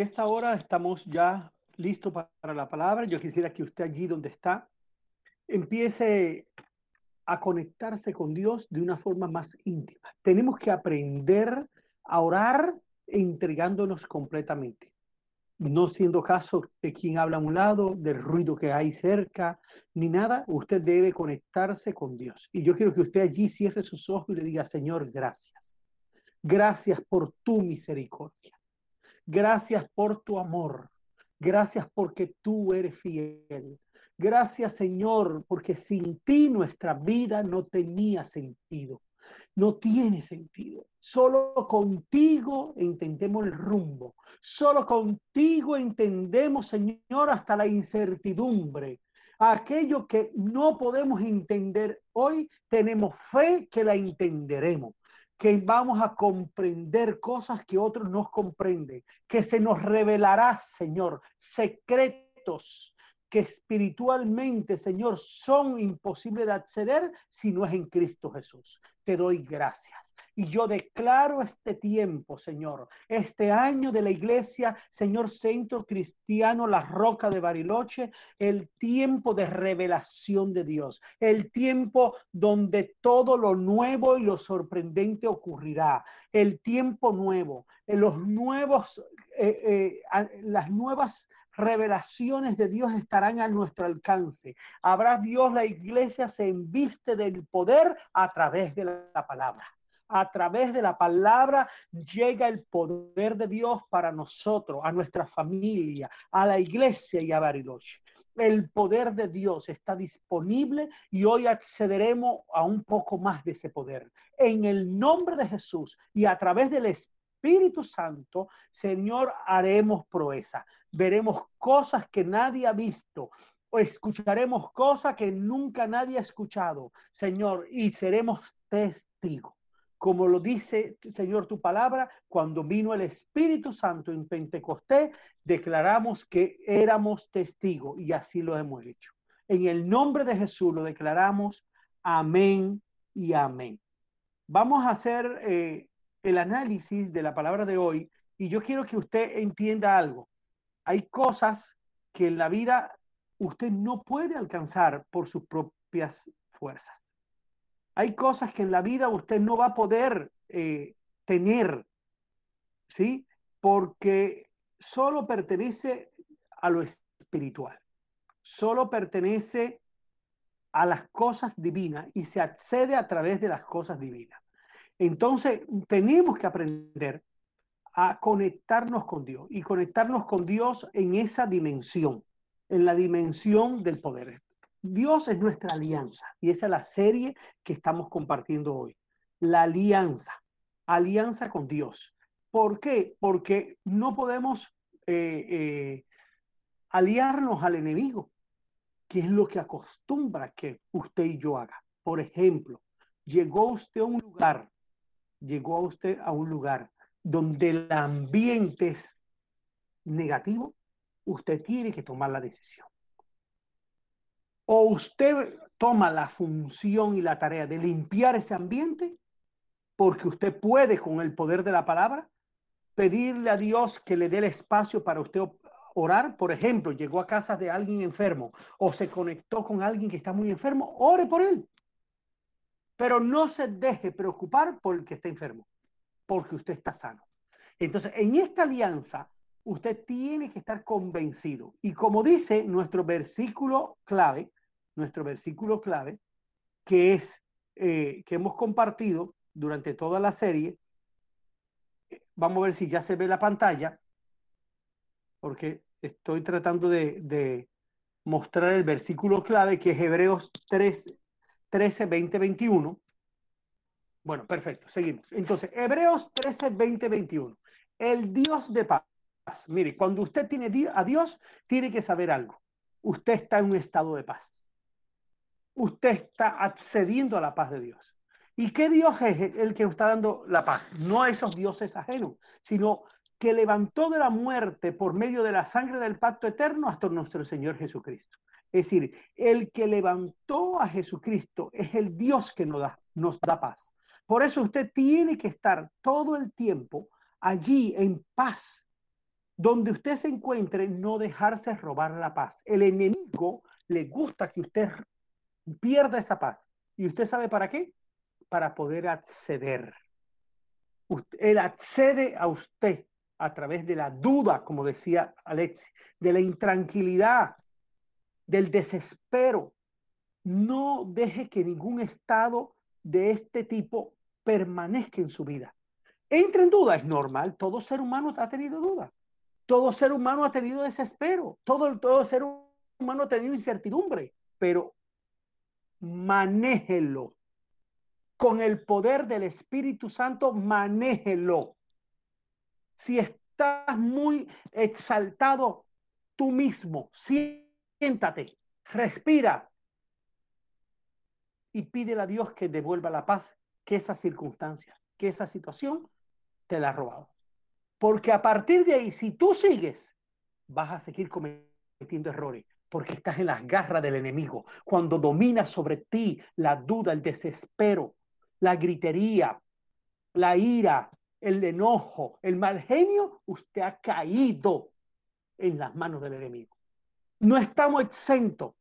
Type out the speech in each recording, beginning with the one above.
Esta hora estamos ya listos para la palabra. Yo quisiera que usted allí donde está empiece a conectarse con Dios de una forma más íntima. Tenemos que aprender a orar entregándonos completamente, no siendo caso de quien habla a un lado, del ruido que hay cerca, ni nada. Usted debe conectarse con Dios. Y yo quiero que usted allí cierre sus ojos y le diga, Señor, gracias. Gracias por tu misericordia. Gracias por tu amor. Gracias porque tú eres fiel. Gracias Señor, porque sin ti nuestra vida no tenía sentido. No tiene sentido. Solo contigo entendemos el rumbo. Solo contigo entendemos, Señor, hasta la incertidumbre. Aquello que no podemos entender hoy, tenemos fe que la entenderemos que vamos a comprender cosas que otros no comprenden, que se nos revelará, Señor, secretos que espiritualmente, Señor, son imposibles de acceder si no es en Cristo Jesús. Te doy gracias. Y yo declaro este tiempo, Señor, este año de la iglesia, Señor Centro Cristiano, la Roca de Bariloche, el tiempo de revelación de Dios, el tiempo donde todo lo nuevo y lo sorprendente ocurrirá, el tiempo nuevo, los nuevos, eh, eh, las nuevas revelaciones de Dios estarán a nuestro alcance. Habrá Dios, la iglesia se enviste del poder a través de la palabra a través de la palabra llega el poder de Dios para nosotros, a nuestra familia, a la iglesia y a Bariloche. El poder de Dios está disponible y hoy accederemos a un poco más de ese poder. En el nombre de Jesús y a través del Espíritu Santo, Señor, haremos proeza. Veremos cosas que nadie ha visto escucharemos cosas que nunca nadie ha escuchado, Señor, y seremos testigos como lo dice, Señor, tu palabra, cuando vino el Espíritu Santo en Pentecostés, declaramos que éramos testigos y así lo hemos hecho. En el nombre de Jesús lo declaramos, amén y amén. Vamos a hacer eh, el análisis de la palabra de hoy y yo quiero que usted entienda algo. Hay cosas que en la vida usted no puede alcanzar por sus propias fuerzas hay cosas que en la vida usted no va a poder eh, tener, ¿sí? Porque solo pertenece a lo espiritual, solo pertenece a las cosas divinas y se accede a través de las cosas divinas. Entonces, tenemos que aprender a conectarnos con Dios y conectarnos con Dios en esa dimensión, en la dimensión del poder. Dios es nuestra alianza y esa es la serie que estamos compartiendo hoy. La alianza, alianza con Dios. ¿Por qué? Porque no podemos eh, eh, aliarnos al enemigo, que es lo que acostumbra que usted y yo haga. Por ejemplo, llegó usted a un lugar, llegó usted a un lugar donde el ambiente es negativo, usted tiene que tomar la decisión o usted toma la función y la tarea de limpiar ese ambiente, porque usted puede con el poder de la palabra pedirle a Dios que le dé el espacio para usted orar. Por ejemplo, llegó a casa de alguien enfermo o se conectó con alguien que está muy enfermo, ore por él. Pero no se deje preocupar por el que está enfermo, porque usted está sano. Entonces, en esta alianza, usted tiene que estar convencido. Y como dice nuestro versículo clave, nuestro versículo clave, que es eh, que hemos compartido durante toda la serie. Vamos a ver si ya se ve la pantalla, porque estoy tratando de, mostrar el versículo clave que es Hebreos 3, 13, 20, 21. Bueno, perfecto, seguimos. Entonces, Hebreos 13, 20, 21. El Dios de paz. Mire, cuando usted tiene a Dios, tiene que saber algo. Usted está en un estado de paz usted está accediendo a la paz de Dios. ¿Y qué Dios es el que nos está dando la paz? No a esos dioses ajenos, sino que levantó de la muerte por medio de la sangre del pacto eterno hasta nuestro Señor Jesucristo. Es decir, el que levantó a Jesucristo es el Dios que nos da, nos da paz. Por eso usted tiene que estar todo el tiempo allí en paz, donde usted se encuentre, no dejarse robar la paz. El enemigo le gusta que usted pierda esa paz. ¿Y usted sabe para qué? Para poder acceder. Él accede a usted a través de la duda, como decía Alexi, de la intranquilidad, del desespero. No deje que ningún estado de este tipo permanezca en su vida. Entre en duda, es normal, todo ser humano ha tenido duda. Todo ser humano ha tenido desespero, todo, todo ser humano ha tenido incertidumbre, pero manéjelo. Con el poder del Espíritu Santo, manéjelo. Si estás muy exaltado tú mismo, siéntate, respira y pídele a Dios que devuelva la paz, que esa circunstancia, que esa situación te la ha robado. Porque a partir de ahí, si tú sigues, vas a seguir cometiendo errores porque estás en las garras del enemigo. Cuando domina sobre ti la duda, el desespero, la gritería, la ira, el enojo, el mal genio, usted ha caído en las manos del enemigo. No estamos exentos.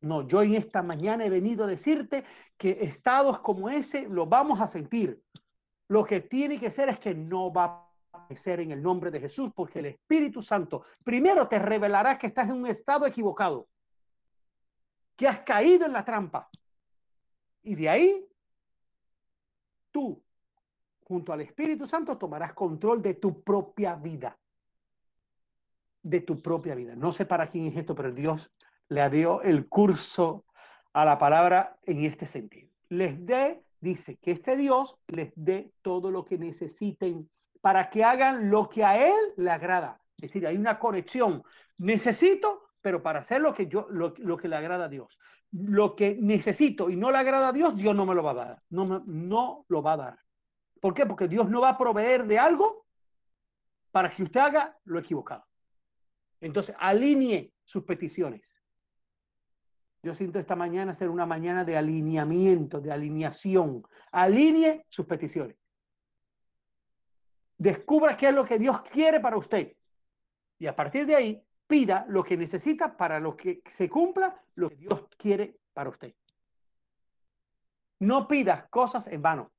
No, yo en esta mañana he venido a decirte que estados como ese lo vamos a sentir. Lo que tiene que ser es que no va ser en el nombre de Jesús, porque el Espíritu Santo primero te revelará que estás en un estado equivocado, que has caído en la trampa. Y de ahí, tú, junto al Espíritu Santo, tomarás control de tu propia vida. De tu propia vida. No sé para quién es esto, pero Dios le dio el curso a la palabra en este sentido. Les dé, dice, que este Dios les dé todo lo que necesiten para que hagan lo que a él le agrada. Es decir, hay una conexión. Necesito, pero para hacer lo que yo, lo, que le agrada a Dios. Lo que necesito y no le agrada a Dios, Dios no me lo va a dar. No, no lo va a dar. ¿Por qué? Porque Dios no va a proveer de algo para que usted haga lo equivocado. Entonces, alinee sus peticiones. Yo siento esta mañana ser una mañana de alineamiento, de alineación. Alinee sus peticiones. Descubra qué es lo que Dios quiere para usted. Y a partir de ahí, pida lo que necesita para lo que se cumpla lo que Dios quiere para usted. No pidas cosas en vano.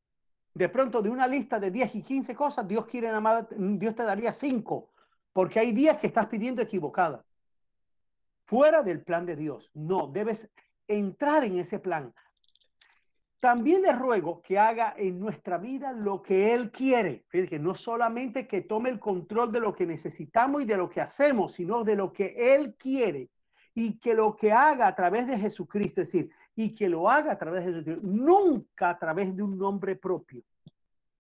De pronto, de una lista de 10 y 15 cosas, Dios quiere nada Dios te daría 5, porque hay días que estás pidiendo equivocada. Fuera del plan de Dios. No, debes entrar en ese plan. También le ruego que haga en nuestra vida lo que Él quiere. Que no solamente que tome el control de lo que necesitamos y de lo que hacemos, sino de lo que Él quiere. Y que lo que haga a través de Jesucristo, es decir, y que lo haga a través de Jesucristo, nunca a través de un nombre propio.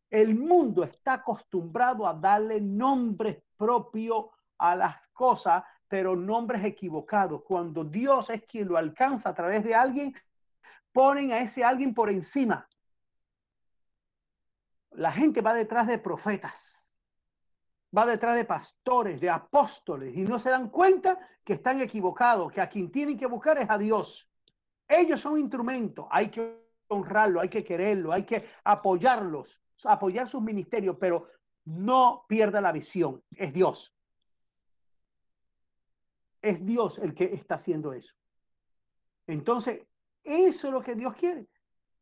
El mundo está acostumbrado a darle nombres propios a las cosas, pero nombres equivocados. Cuando Dios es quien lo alcanza a través de alguien, ponen a ese alguien por encima. La gente va detrás de profetas, va detrás de pastores, de apóstoles, y no se dan cuenta que están equivocados, que a quien tienen que buscar es a Dios. Ellos son instrumentos, hay que honrarlo, hay que quererlo, hay que apoyarlos, apoyar sus ministerios, pero no pierda la visión, es Dios. Es Dios el que está haciendo eso. Entonces, eso es lo que Dios quiere,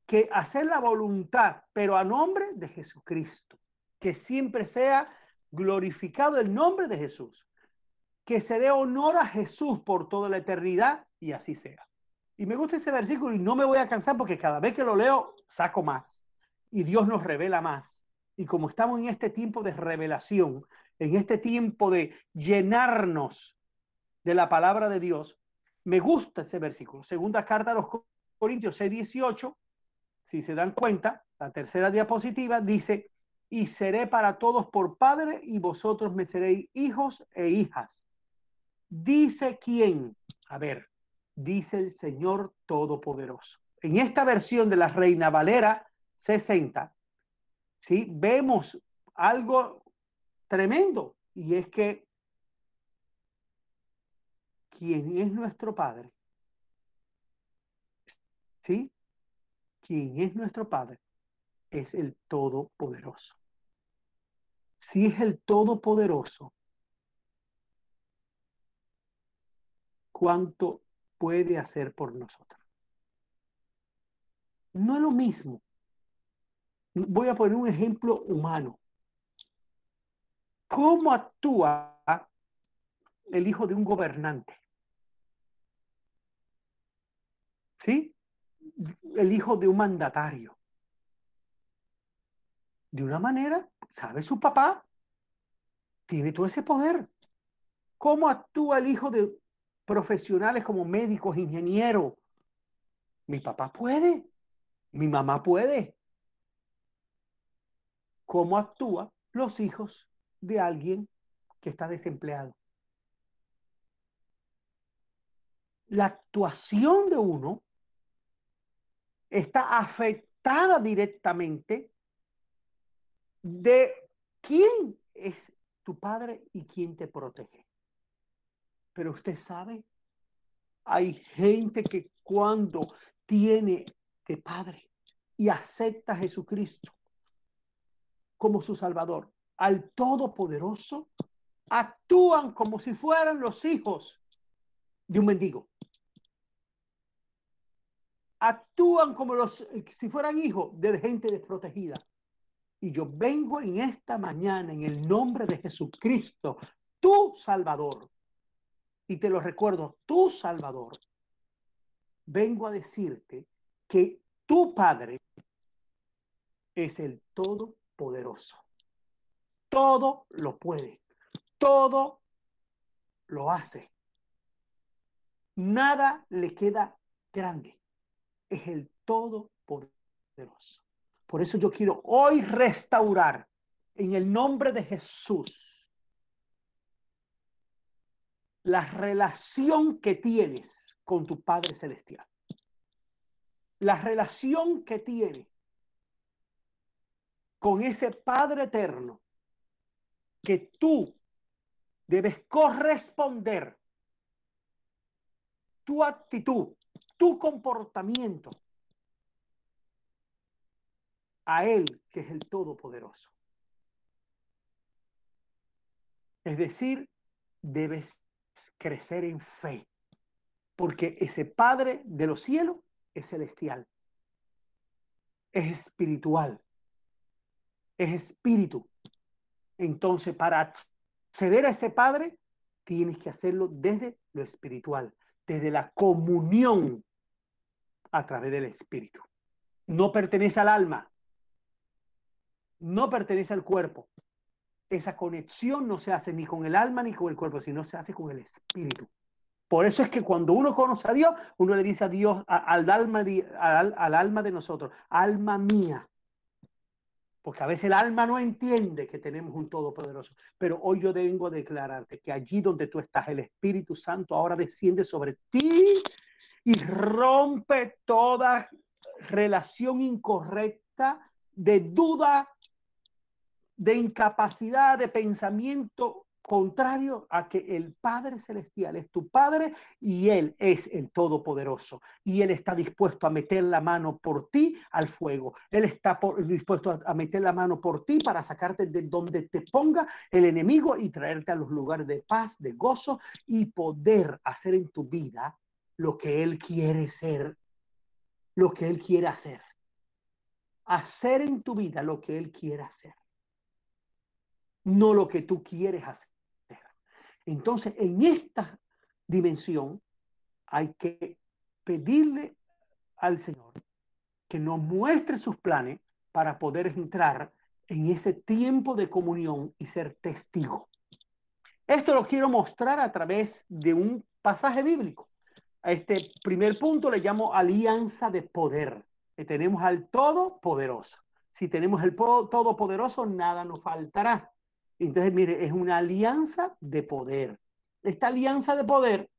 que hacer la voluntad, pero a nombre de Jesucristo, que siempre sea glorificado el nombre de Jesús, que se dé honor a Jesús por toda la eternidad y así sea. Y me gusta ese versículo y no me voy a cansar porque cada vez que lo leo saco más y Dios nos revela más. Y como estamos en este tiempo de revelación, en este tiempo de llenarnos de la palabra de Dios, me gusta ese versículo. Segunda carta a los Corintios 6, 18, si se dan cuenta, la tercera diapositiva dice, y seré para todos por padre y vosotros me seréis hijos e hijas. Dice quién? A ver, dice el Señor Todopoderoso. En esta versión de la Reina Valera 60, ¿sí? vemos algo tremendo y es que quién es nuestro Padre. ¿Sí? ¿Quién es nuestro Padre? Es el Todopoderoso. Si es el Todopoderoso, ¿cuánto puede hacer por nosotros? No es lo mismo. Voy a poner un ejemplo humano. ¿Cómo actúa el hijo de un gobernante? ¿Sí? El hijo de un mandatario. De una manera, sabe su papá, tiene todo ese poder. ¿Cómo actúa el hijo de profesionales como médicos, ingenieros? Mi papá puede, mi mamá puede. ¿Cómo actúa los hijos de alguien que está desempleado? La actuación de uno está afectada directamente de quién es tu padre y quién te protege. Pero usted sabe, hay gente que cuando tiene de padre y acepta a Jesucristo como su Salvador, al Todopoderoso, actúan como si fueran los hijos de un mendigo actúan como los, si fueran hijos de gente desprotegida. Y yo vengo en esta mañana en el nombre de Jesucristo, tu Salvador. Y te lo recuerdo, tu Salvador. Vengo a decirte que tu Padre es el Todopoderoso. Todo lo puede. Todo lo hace. Nada le queda grande es el Todopoderoso. Por eso yo quiero hoy restaurar en el nombre de Jesús la relación que tienes con tu Padre Celestial. La relación que tienes con ese Padre Eterno que tú debes corresponder tu actitud tu comportamiento a Él, que es el Todopoderoso. Es decir, debes crecer en fe, porque ese Padre de los cielos es celestial, es espiritual, es espíritu. Entonces, para acceder a ese Padre, tienes que hacerlo desde lo espiritual, desde la comunión a través del espíritu. No pertenece al alma, no pertenece al cuerpo. Esa conexión no se hace ni con el alma ni con el cuerpo, sino se hace con el espíritu. Por eso es que cuando uno conoce a Dios, uno le dice a Dios, al, alma al alma de nosotros, alma mía, porque a veces el alma no entiende que tenemos un Todopoderoso. Pero hoy yo vengo a declararte que allí donde tú estás, el Espíritu Santo ahora desciende sobre ti y rompe toda relación incorrecta de duda, de incapacidad, de pensamiento contrario a que el Padre Celestial es tu Padre y Él es el Todopoderoso. Y Él está dispuesto a meter la mano por ti al fuego. Él está dispuesto a, meter la mano por ti para sacarte de donde te ponga el enemigo y traerte a los lugares de paz, de gozo y poder hacer en tu vida lo que Él quiere ser, lo que Él quiere hacer. Hacer en tu vida lo que Él quiere hacer no lo que tú quieres hacer. Entonces, en esta dimensión hay que pedirle al Señor que nos muestre sus planes para poder entrar en ese tiempo de comunión y ser testigo. Esto lo quiero mostrar a través de un pasaje bíblico. A este primer punto le llamo alianza de poder. Que tenemos al Todopoderoso. Si tenemos el Todopoderoso, nada nos faltará. Entonces, mire, es una alianza de poder. Esta alianza de poder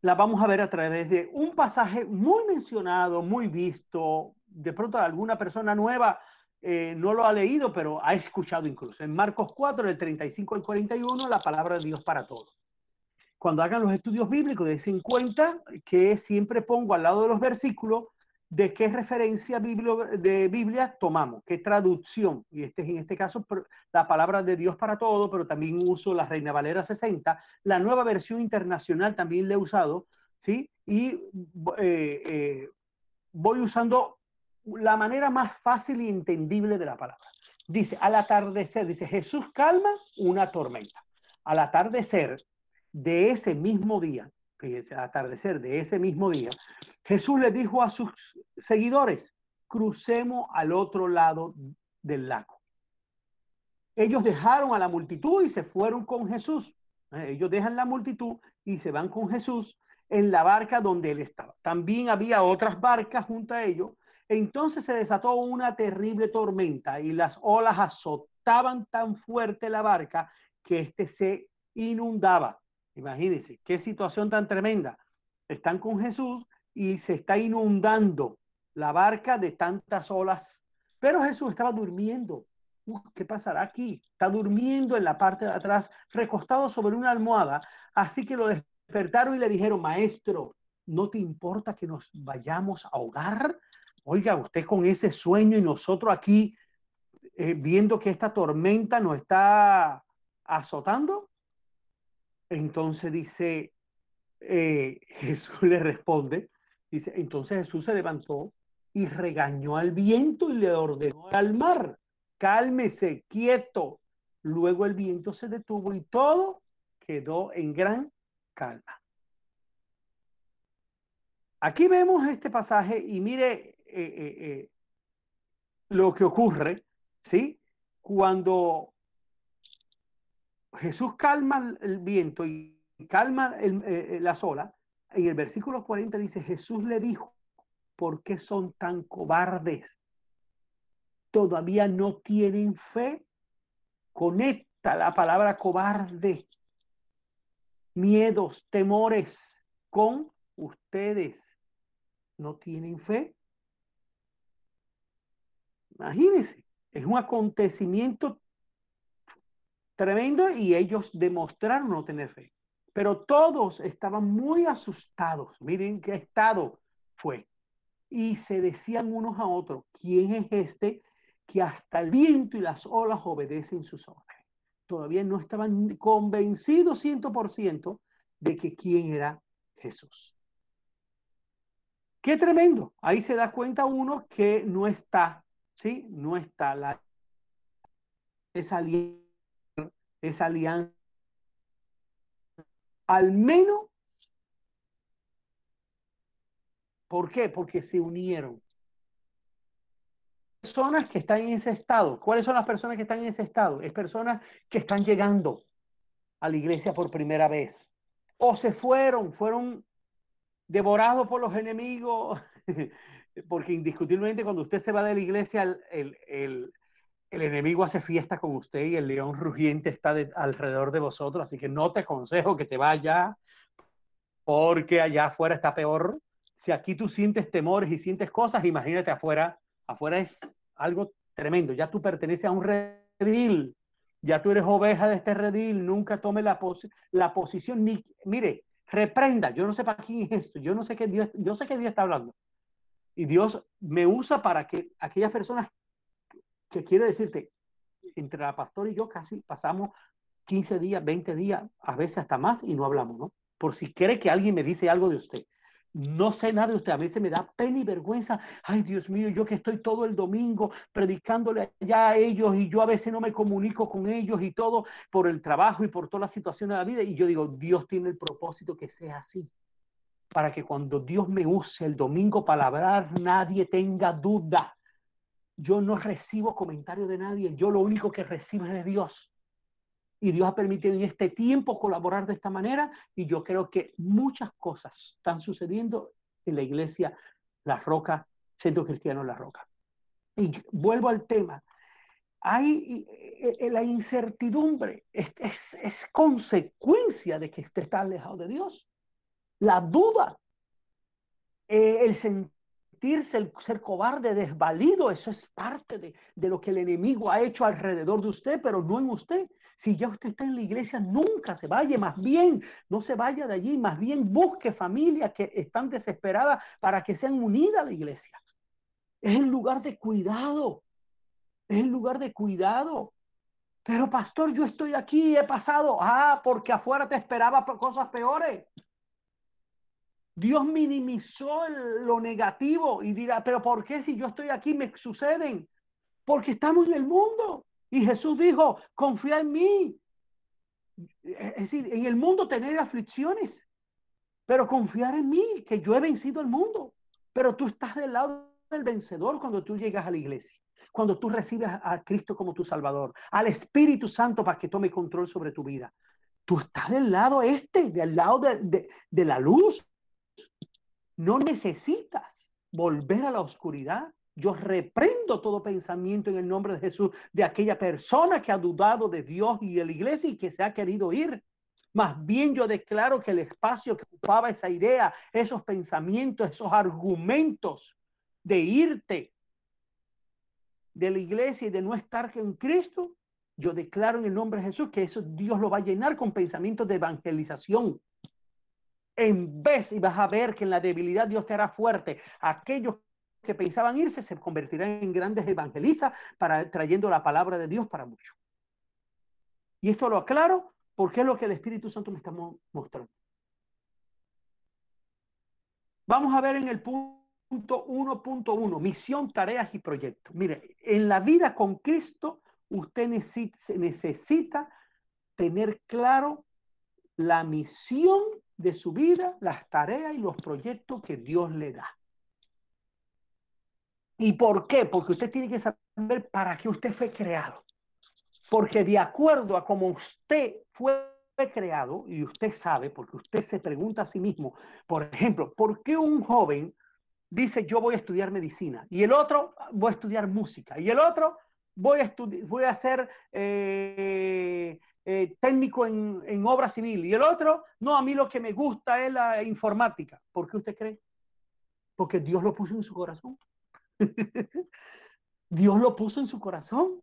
la vamos a ver a través de un pasaje muy mencionado, muy visto. De pronto alguna persona nueva eh, no lo ha leído, pero ha escuchado incluso. En Marcos 4, del 35 al 41, la palabra de Dios para todos. Cuando hagan los estudios bíblicos, den cuenta que siempre pongo al lado de los versículos de qué referencia de Biblia tomamos, qué traducción. Y este es en este caso la palabra de Dios para todo, pero también uso la Reina Valera 60. La nueva versión internacional también la he usado, ¿sí? Y eh, eh, voy usando la manera más fácil y entendible de la palabra. Dice, al atardecer, dice, Jesús calma una tormenta. Al atardecer de ese mismo día, fíjense, al atardecer de ese mismo día, Jesús le dijo a sus seguidores, crucemos al otro lado del lago. Ellos dejaron a la multitud y se fueron con Jesús. Eh, ellos dejan la multitud y se van con Jesús en la barca donde él estaba. También había otras barcas junto a ellos. Entonces se desató una terrible tormenta y las olas azotaban tan fuerte la barca que éste se inundaba. Imagínense, qué situación tan tremenda. Están con Jesús y se está inundando la barca de tantas olas. Pero Jesús estaba durmiendo. ¿Qué pasará aquí? Está durmiendo en la parte de atrás, recostado sobre una almohada. Así que lo despertaron y le dijeron, maestro, ¿no te importa que nos vayamos a ahogar? Oiga, usted con ese sueño y nosotros aquí eh, viendo que esta tormenta nos está azotando. Entonces dice, eh, Jesús le responde, Dice, entonces Jesús se levantó y regañó al viento y le ordenó al mar, cálmese, quieto. Luego el viento se detuvo y todo quedó en gran calma. Aquí vemos este pasaje y mire eh, eh, eh, lo que ocurre, ¿sí? Cuando Jesús calma el viento y calma la olas, en el versículo 40 dice, Jesús le dijo, ¿por qué son tan cobardes? ¿Todavía no tienen fe? Conecta la palabra cobarde, miedos, temores con ustedes. ¿No tienen fe? Imagínense, es un acontecimiento tremendo y ellos demostraron no tener fe pero todos estaban muy asustados. Miren qué estado fue. Y se decían unos a otros, ¿quién es este que hasta el viento y las olas obedecen sus órdenes? Todavía no estaban convencidos ciento por ciento de que quién era Jesús. Qué tremendo. Ahí se da cuenta uno que no está, ¿sí? No está la, esa alianza al menos, ¿por qué? Porque se unieron. Personas que están en ese estado. ¿Cuáles son las personas que están en ese estado? Es personas que están llegando a la iglesia por primera vez. O se fueron, fueron devorados por los enemigos. Porque indiscutiblemente cuando usted se va de la iglesia, el, el, el enemigo hace fiesta con usted y el león rugiente está alrededor de vosotros, así que no te aconsejo que te vayas porque allá afuera está peor. Si aquí tú sientes temores y sientes cosas, imagínate afuera. Afuera es algo tremendo. Ya tú perteneces a un redil. Ya tú eres oveja de este redil. Nunca tome la, la posición ni, mire, reprenda. Yo no sé para quién es esto. Yo no sé qué Dios, yo sé que Dios está hablando. Y Dios me usa para que aquellas personas que quiero decirte, entre la pastora y yo casi pasamos 15 días, 20 días, a veces hasta más y no hablamos, ¿no? Por si quiere que alguien me dice algo de usted. No sé nada de usted, a veces me da pena y vergüenza. Ay, Dios mío, yo que estoy todo el domingo predicándole allá a ellos y yo a veces no me comunico con ellos y todo por el trabajo y por toda la situación de la vida. Y yo digo, Dios tiene el propósito que sea así. Para que cuando Dios me use el domingo para hablar, nadie tenga duda yo no recibo comentarios de nadie, yo lo único que recibo es de Dios. Y Dios ha permitido en este tiempo colaborar de esta manera y yo creo que muchas cosas están sucediendo en la iglesia La Roca, Centro Cristiano La Roca. Y vuelvo al tema. Hay eh, eh, la incertidumbre, es, consecuencia de que usted está alejado de Dios. La duda, eh, el sentido sentirse, el ser cobarde, desvalido, eso es parte de, de, lo que el enemigo ha hecho alrededor de usted, pero no en usted. Si ya usted está en la iglesia, nunca se vaya, más bien, no se vaya de allí, más bien busque familias que están desesperadas para que sean unidas a la iglesia. Es el lugar de cuidado, es el lugar de cuidado. Pero pastor, yo estoy aquí, he pasado, ah, porque afuera te esperaba cosas peores. Dios minimizó lo negativo y dirá, pero ¿por qué si yo estoy aquí me suceden? Porque estamos en el mundo. Y Jesús dijo, confía en mí. Es decir, en el mundo tener aflicciones, pero confiar en mí, que yo he vencido el mundo. Pero tú estás del lado del vencedor cuando tú llegas a la iglesia, cuando tú recibes a Cristo como tu Salvador, al Espíritu Santo para que tome control sobre tu vida. Tú estás del lado este, del lado de la luz, no necesitas volver a la oscuridad. Yo reprendo todo pensamiento en el nombre de Jesús de aquella persona que ha dudado de Dios y de la iglesia y que se ha querido ir. Más bien yo declaro que el espacio que ocupaba esa idea, esos pensamientos, esos argumentos de irte de la iglesia y de no estar en Cristo, yo declaro en el nombre de Jesús que eso Dios lo va a llenar con pensamientos de evangelización, en vez y vas a ver que en la debilidad Dios te hará fuerte. Aquellos que pensaban irse se convertirán en grandes evangelistas para trayendo la palabra de Dios para muchos. Y esto lo aclaro porque es lo que el Espíritu Santo me está mostrando. Vamos a ver en el punto 1.1, misión, tareas y proyectos. Mire, en la vida con Cristo usted necesita tener claro la misión de su vida, las tareas y los proyectos que Dios le da. ¿Y por qué? Porque usted tiene que saber para qué usted fue creado. Porque de acuerdo a cómo usted fue creado, y usted sabe, porque usted se pregunta a sí mismo, por ejemplo, ¿por qué un joven dice yo voy a estudiar medicina y el otro voy a estudiar música y el otro voy a, voy a ser eh, técnico en, en, obra civil y el otro, no, a mí lo que me gusta es la informática. ¿Por qué usted cree? Porque Dios lo puso en su corazón. Dios lo puso en su corazón.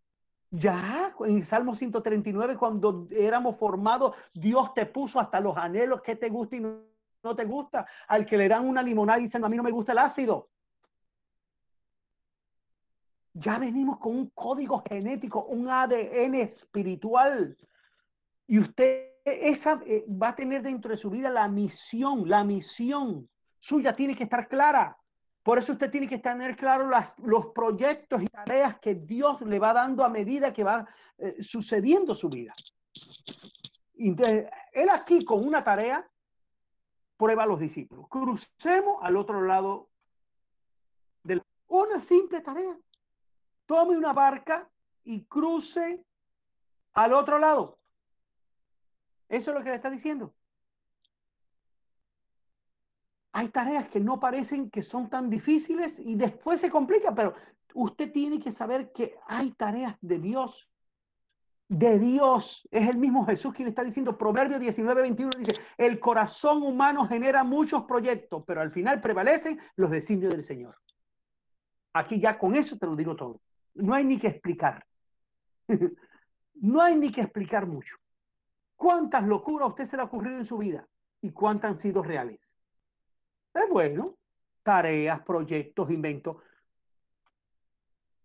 Ya, en el Salmo 139, cuando éramos formados, Dios te puso hasta los anhelos que te gusta y no, te gusta. Al que le dan una limonada y dicen, a mí no me gusta el ácido ya venimos con un código genético, un ADN espiritual. Y usted esa, eh, va a tener dentro de su vida la misión, la misión suya tiene que estar clara. Por eso usted tiene que tener claro las, los proyectos y tareas que Dios le va dando a medida que va eh, sucediendo su vida. Entonces, él aquí con una tarea prueba a los discípulos. Crucemos al otro lado de una simple tarea tome una barca y cruce al otro lado. Eso es lo que le está diciendo. Hay tareas que no parecen que son tan difíciles y después se complica, pero usted tiene que saber que hay tareas de Dios. De Dios. Es el mismo Jesús quien está diciendo, Proverbio 19, 21 dice, el corazón humano genera muchos proyectos, pero al final prevalecen los designios del Señor. Aquí ya con eso te lo digo todo no hay ni que explicar. no hay ni que explicar mucho. ¿Cuántas locuras a usted se le ha ocurrido en su vida y cuántas han sido reales? Es bueno, tareas, proyectos, inventos.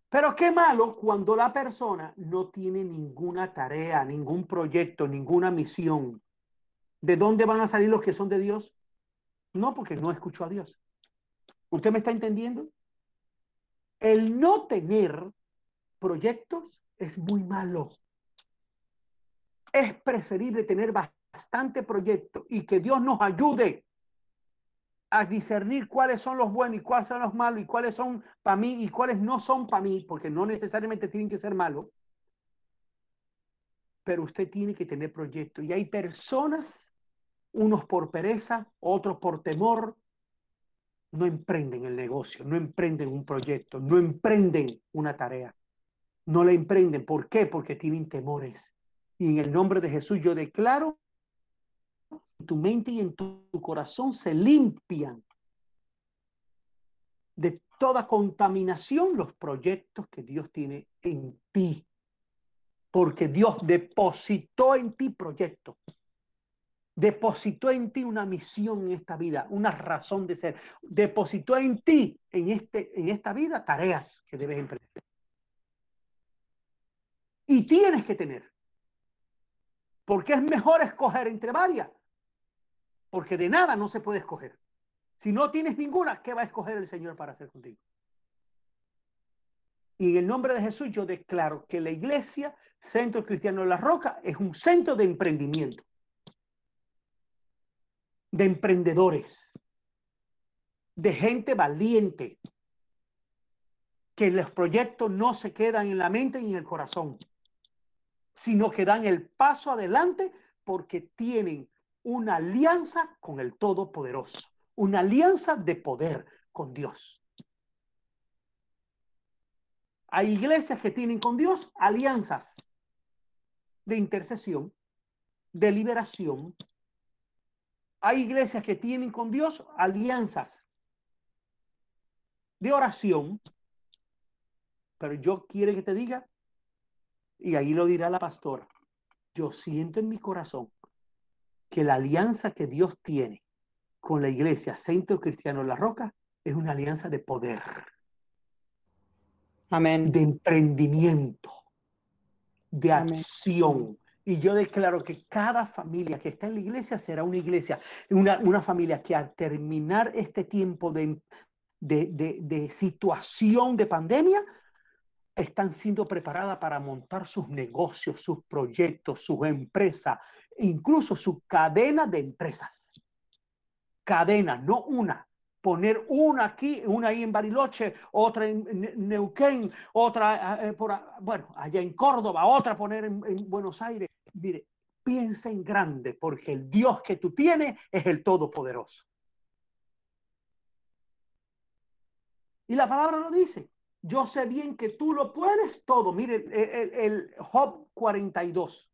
Pero qué malo cuando la persona no tiene ninguna tarea, ningún proyecto, ninguna misión. ¿De dónde van a salir los que son de Dios? No, porque no escuchó a Dios. ¿Usted me está entendiendo? El no tener proyectos es muy malo. Es preferible tener bastante proyecto y que Dios nos ayude a discernir cuáles son los buenos y cuáles son los malos y cuáles son para mí y cuáles no son para mí, porque no necesariamente tienen que ser malos. Pero usted tiene que tener proyectos. Y hay personas, unos por pereza, otros por temor, no emprenden el negocio, no emprenden un proyecto, no emprenden una tarea no la emprenden. ¿Por qué? Porque tienen temores. Y en el nombre de Jesús yo declaro, tu mente y en tu corazón se limpian de toda contaminación los proyectos que Dios tiene en ti. Porque Dios depositó en ti proyectos. Depositó en ti una misión en esta vida, una razón de ser. Depositó en ti, en, este, en esta vida, tareas que debes emprender. Y tienes que tener. Porque es mejor escoger entre varias. Porque de nada no se puede escoger. Si no tienes ninguna, ¿qué va a escoger el Señor para hacer contigo? Y en el nombre de Jesús yo declaro que la iglesia, Centro Cristiano de la Roca, es un centro de emprendimiento, de emprendedores, de gente valiente, que los proyectos no se quedan en la mente y en el corazón, sino que dan el paso adelante porque tienen una alianza con el Todopoderoso una alianza de poder con Dios. Hay iglesias que tienen con Dios alianzas de intercesión, de liberación. Hay iglesias que tienen con Dios alianzas de oración. Pero yo quiero que te diga, y ahí lo dirá la pastora, yo siento en mi corazón que la alianza que Dios tiene con la iglesia Centro Cristiano La Roca es una alianza de poder. Amén. De emprendimiento, de acción. Y yo declaro que cada familia que está en la iglesia será una iglesia, una, una familia que al terminar este tiempo de, de, de situación de pandemia, están siendo preparadas para montar sus negocios, sus proyectos, sus empresas, incluso su cadena de empresas cadena, no una. Poner una aquí, una ahí en Bariloche, otra en Neuquén, otra eh, por, bueno, allá en Córdoba, otra poner en, Buenos Aires. Mire, piensa en grande, porque el Dios que tú tienes es el Todopoderoso. Y la palabra lo dice. Yo sé bien que tú lo puedes todo. Mire, el, el Job 42,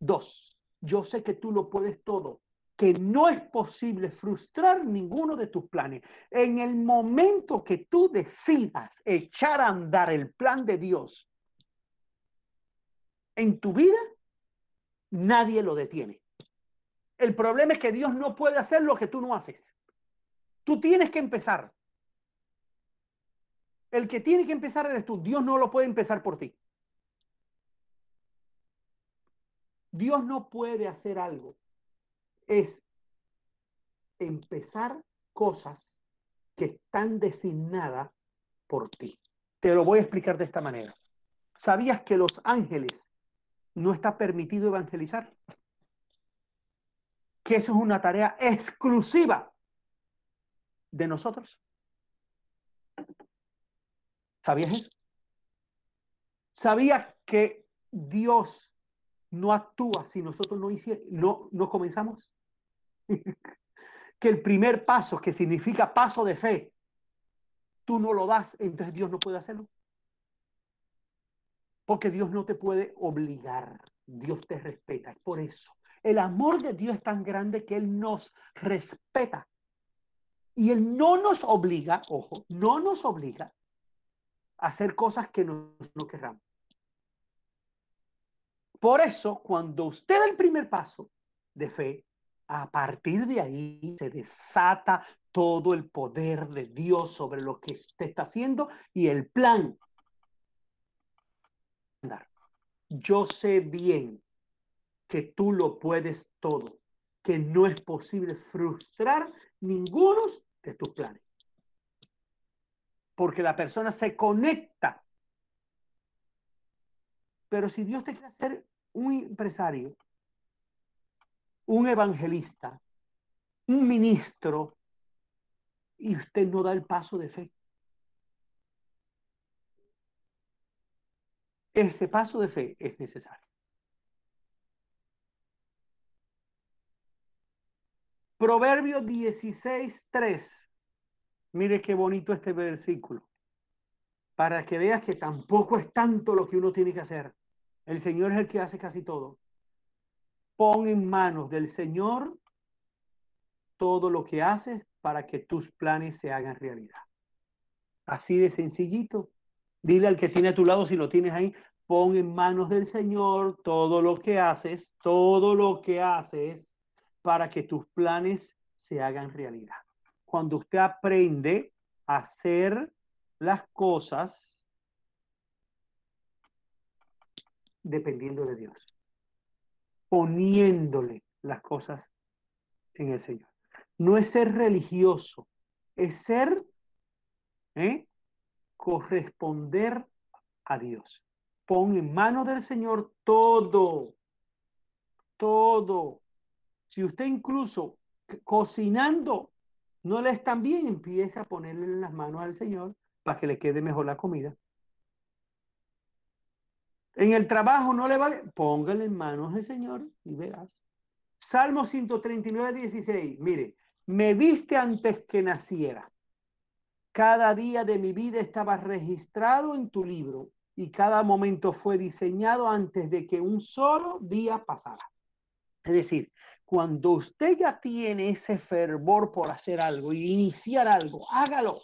2. Yo sé que tú lo puedes todo que no es posible frustrar ninguno de tus planes. En el momento que tú decidas echar a andar el plan de Dios en tu vida, nadie lo detiene. El problema es que Dios no puede hacer lo que tú no haces. Tú tienes que empezar. El que tiene que empezar eres tú. Dios no lo puede empezar por ti. Dios no puede hacer algo es empezar cosas que están designadas por ti. Te lo voy a explicar de esta manera. ¿Sabías que los ángeles no está permitido evangelizar? Que eso es una tarea exclusiva de nosotros. ¿Sabías eso? ¿Sabías que Dios no actúa si nosotros no, no, no comenzamos? que el primer paso, que significa paso de fe, tú no lo das, entonces Dios no puede hacerlo. Porque Dios no te puede obligar, Dios te respeta. Por eso, el amor de Dios es tan grande que Él nos respeta. Y Él no nos obliga, ojo, no nos obliga hacer cosas que no, no querramos. Por eso, cuando usted da el primer paso de fe, a partir de ahí se desata todo el poder de Dios sobre lo que usted está haciendo y el plan. Yo sé bien que tú lo puedes todo, que no es posible frustrar ninguno de tus planes. Porque la persona se conecta. Pero si Dios te quiere hacer un empresario, un evangelista, un ministro, y usted no da el paso de fe. Ese paso de fe es necesario. Proverbio 16, 3. Mire qué bonito este versículo. Para que veas que tampoco es tanto lo que uno tiene que hacer. El Señor es el que hace casi todo pon en manos del Señor todo lo que haces para que tus planes se hagan realidad. Así de sencillito. Dile al que tiene a tu lado, si lo tienes ahí, pon en manos del Señor todo lo que haces, todo lo que haces para que tus planes se hagan realidad. Cuando usted aprende a hacer las cosas dependiendo de Dios, poniéndole las cosas en el Señor. No es ser religioso, es ser, ¿eh? corresponder a Dios. Pon en manos del Señor todo, todo. Si usted incluso cocinando no le están bien, empieza a ponerle en las manos al Señor para que le quede mejor la comida. En el trabajo no le vale, póngale en manos al Señor y verás. Salmo 139, 16. Mire, me viste antes que naciera. Cada día de mi vida estaba registrado en tu libro y cada momento fue diseñado antes de que un solo día pasara. Es decir, cuando usted ya tiene ese fervor por hacer algo y iniciar algo, hágalo.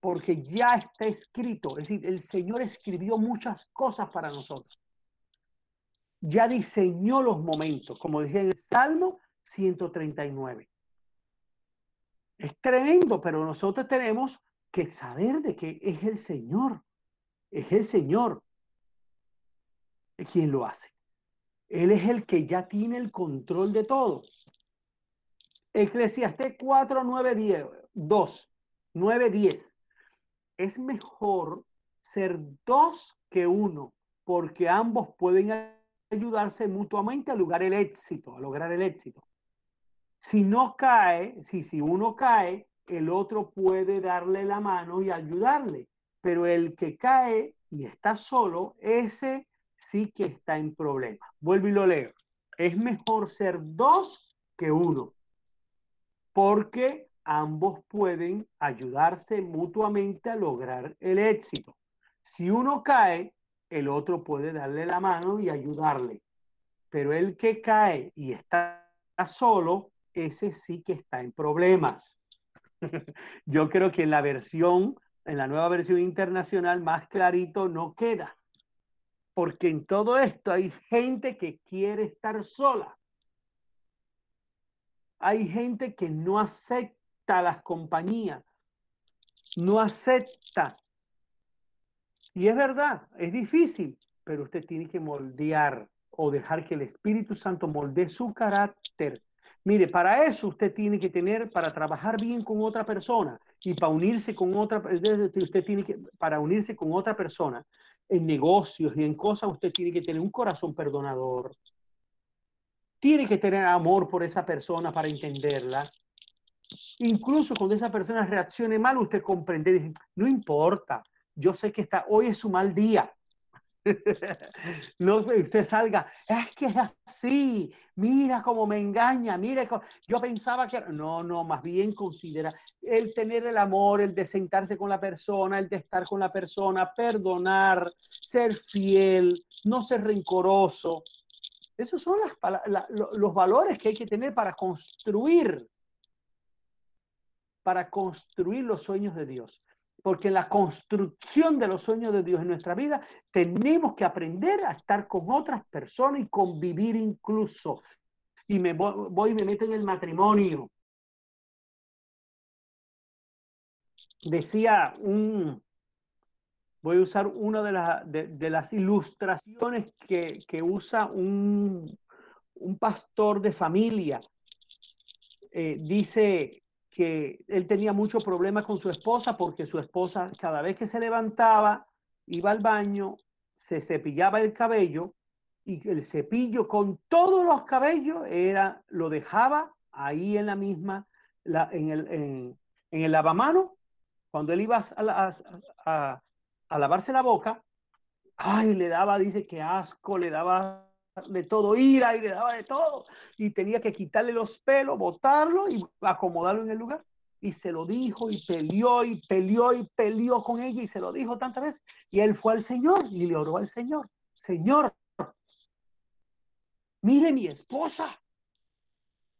Porque ya está escrito. Es decir, el Señor escribió muchas cosas para nosotros. Ya diseñó los momentos, como decía en el Salmo 139. Es tremendo, pero nosotros tenemos que saber de que es el Señor. Es el Señor quien lo hace. Él es el que ya tiene el control de todo. Eclesiastés 4, 9, 10, 2, 9, 10. Es mejor ser dos que uno, porque ambos pueden ayudarse mutuamente a lograr el éxito, a lograr el éxito. Si no cae, si, si uno cae, el otro puede darle la mano y ayudarle, pero el que cae y está solo, ese sí que está en problema. Vuelvo y lo leo. Es mejor ser dos que uno, porque ambos pueden ayudarse mutuamente a lograr el éxito. Si uno cae, el otro puede darle la mano y ayudarle. Pero el que cae y está solo, ese sí que está en problemas. Yo creo que en la versión, en la nueva versión internacional, más clarito no queda porque en todo esto hay gente que quiere estar sola. Hay gente que no acepta las compañías, no acepta. Y es verdad, es difícil, pero usted tiene que moldear o dejar que el Espíritu Santo moldee su carácter. Mire, para eso usted tiene que tener, para trabajar bien con otra persona y para unirse con otra, usted tiene que, para unirse con otra persona, en negocios y en cosas, usted tiene que tener un corazón perdonador. Tiene que tener amor por esa persona para entenderla. Incluso cuando esa persona reaccione mal, usted comprende, dice, no importa, yo sé que está, hoy es su mal día. no usted salga, es que es así, mira cómo me engaña, mire, yo pensaba que no, no, más bien considera el tener el amor, el de sentarse con la persona, el de estar con la persona, perdonar, ser fiel, no ser rencoroso. Esos son los valores que hay que tener para construir, para construir los sueños de Dios porque en la construcción de los sueños de Dios en nuestra vida tenemos que aprender a estar con otras personas y convivir incluso. Y me voy, y me meto en el matrimonio. Decía un, voy a usar una de, las ilustraciones que, usa un, un, pastor de familia. Eh, dice, que él tenía mucho problema con su esposa porque su esposa cada vez que se levantaba, iba al baño, se cepillaba el cabello y el cepillo con todos los cabellos era, lo dejaba ahí en la misma, en, el, en, el lavamano, cuando él iba a, a, a lavarse la boca, ay, le daba, dice que asco, le daba de todo, ira y le daba de todo. Y tenía que quitarle los pelos, botarlo y acomodarlo en el lugar. Y se lo dijo y peleó y peleó y peleó con ella y se lo dijo tantas veces. Y él fue al Señor y le oró al Señor. Señor, mire mi esposa.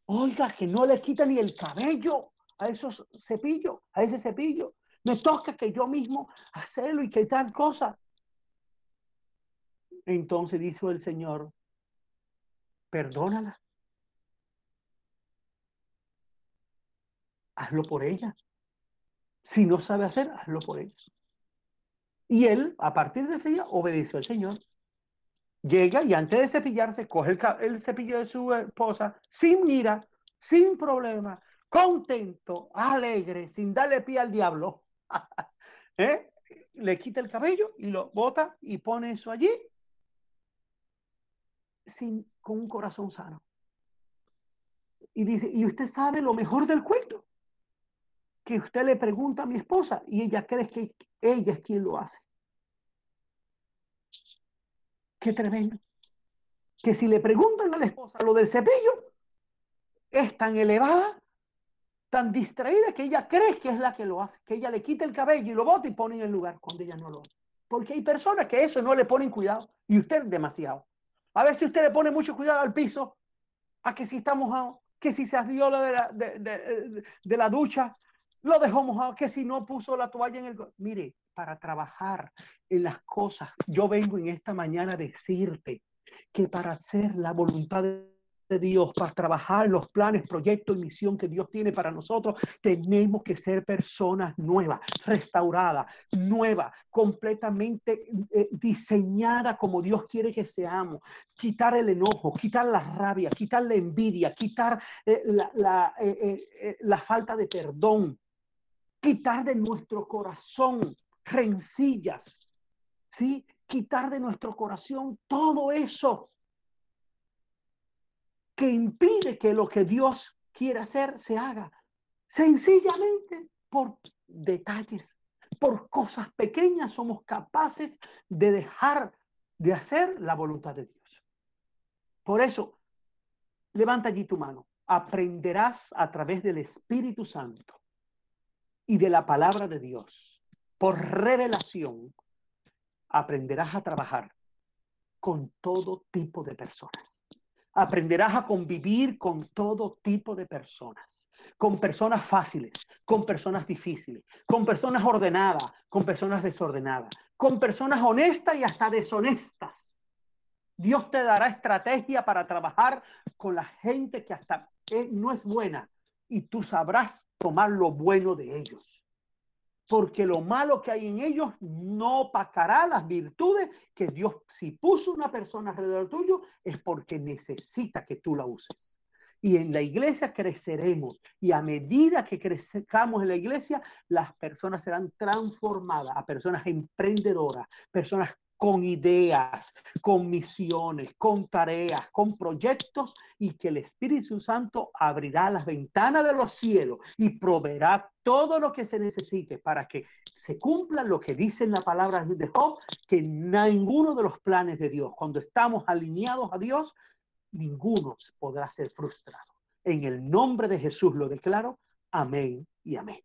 Oiga, que no le quita ni el cabello a esos cepillos, a ese cepillo. Me toca que yo mismo hacerlo y que tal cosa. Entonces dijo el Señor, perdónala. Hazlo por ella. Si no sabe hacer, hazlo por ella. Y él, a partir de ese día, obedeció al Señor. Llega y antes de cepillarse, coge el, cepillo de su esposa sin ira, sin problema, contento, alegre, sin darle pie al diablo. ¿Eh? Le quita el cabello y lo bota y pone eso allí sin, con un corazón sano. Y dice, ¿y usted sabe lo mejor del cuento? Que usted le pregunta a mi esposa y ella cree que ella es quien lo hace. Qué tremendo. Que si le preguntan a la esposa lo del cepillo, es tan elevada, tan distraída que ella cree que es la que lo hace, que ella le quita el cabello y lo bota y pone en el lugar cuando ella no lo hace. Porque hay personas que eso no le ponen cuidado y usted demasiado. A ver si usted le pone mucho cuidado al piso, a que si está mojado, que si se dio de la, de, de, la ducha, lo dejó mojado, que si no puso la toalla en el... Mire, para trabajar en las cosas, yo vengo en esta mañana a decirte que para hacer la voluntad de de Dios, para trabajar los planes, proyectos y misión que Dios tiene para nosotros, tenemos que ser personas nuevas, restauradas, nuevas, completamente eh, diseñadas como Dios quiere que seamos. Quitar el enojo, quitar la rabia, quitar la envidia, quitar eh, la, eh, la falta de perdón, quitar de nuestro corazón rencillas, ¿sí? Quitar de nuestro corazón todo eso que impide que lo que Dios quiere hacer se haga. Sencillamente por detalles, por cosas pequeñas somos capaces de dejar de hacer la voluntad de Dios. Por eso, levanta allí tu mano. Aprenderás a través del Espíritu Santo y de la palabra de Dios. Por revelación, aprenderás a trabajar con todo tipo de personas aprenderás a convivir con todo tipo de personas, con personas fáciles, con personas difíciles, con personas ordenadas, con personas desordenadas, con personas honestas y hasta deshonestas. Dios te dará estrategia para trabajar con la gente que hasta no es buena y tú sabrás tomar lo bueno de ellos porque lo malo que hay en ellos no opacará las virtudes que Dios, si puso una persona alrededor tuyo, es porque necesita que tú la uses. Y en la iglesia creceremos y a medida que crezcamos en la iglesia, las personas serán transformadas a personas emprendedoras, personas con ideas, con misiones, con tareas, con proyectos y que el Espíritu Santo abrirá las ventanas de los cielos y proveerá todo lo que se necesite para que se cumpla lo que dice en la palabra de Job, que ninguno de los planes de Dios, cuando estamos alineados a Dios, ninguno podrá ser frustrado. En el nombre de Jesús lo declaro. Amén y amén.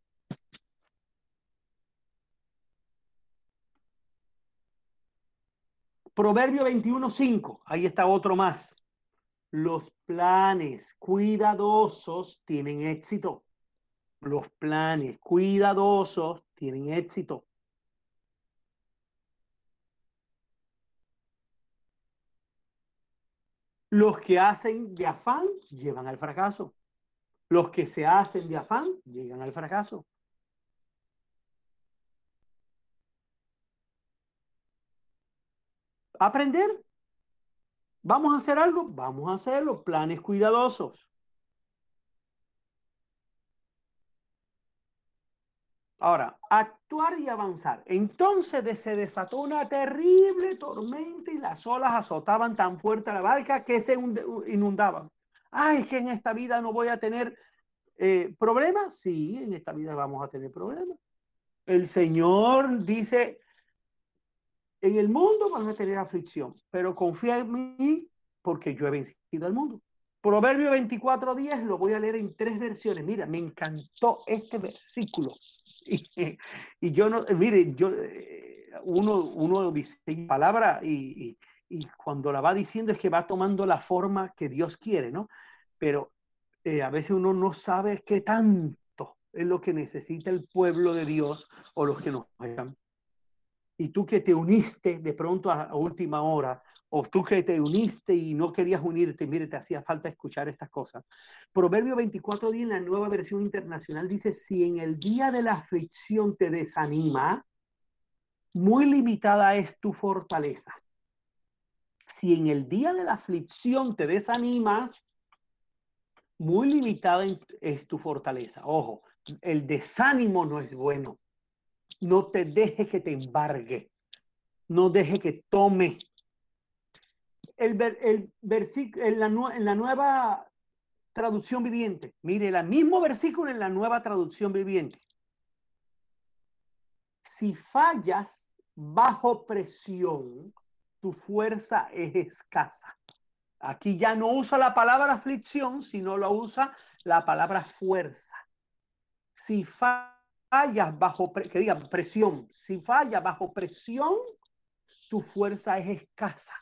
Proverbio 21.5, ahí está otro más. Los planes cuidadosos tienen éxito. Los planes cuidadosos tienen éxito. Los que hacen de afán llevan al fracaso. Los que se hacen de afán llegan al fracaso. Aprender. ¿Vamos a hacer algo? Vamos a hacerlo. Planes cuidadosos. Ahora, actuar y avanzar. Entonces se desató una terrible tormenta y las olas azotaban tan fuerte a la barca que se inundaban. Ay, que en esta vida no voy a tener eh, problemas. Sí, en esta vida vamos a tener problemas. El Señor dice, en el mundo van a tener aflicción, pero confía en mí porque yo he vencido al mundo. Proverbio 24:10 lo voy a leer en tres versiones. Mira, me encantó este versículo. Y, yo no, mire, yo, eh, uno, uno dice palabra y, y, cuando la va diciendo es que va tomando la forma que Dios quiere, ¿no? Pero eh, a veces uno no sabe qué tanto es lo que necesita el pueblo de Dios o los que nos oigan. Y tú que te uniste de pronto a, última hora, o tú que te uniste y no querías unirte, mire, te hacía falta escuchar estas cosas. Proverbio 24 días en la nueva versión internacional dice, si en el día de la aflicción te desanima, muy limitada es tu fortaleza. Si en el día de la aflicción te desanimas, muy limitada es tu fortaleza. Ojo, el desánimo no es bueno. No te deje que te embargue. No deje que tome. El, el versículo en la, nueva traducción viviente. Mire, el mismo versículo en la nueva traducción viviente. Si fallas bajo presión, tu fuerza es escasa. Aquí ya no usa la palabra aflicción, sino lo usa la palabra fuerza. Si fallas bajo, que diga presión, si fallas bajo presión, tu fuerza es escasa.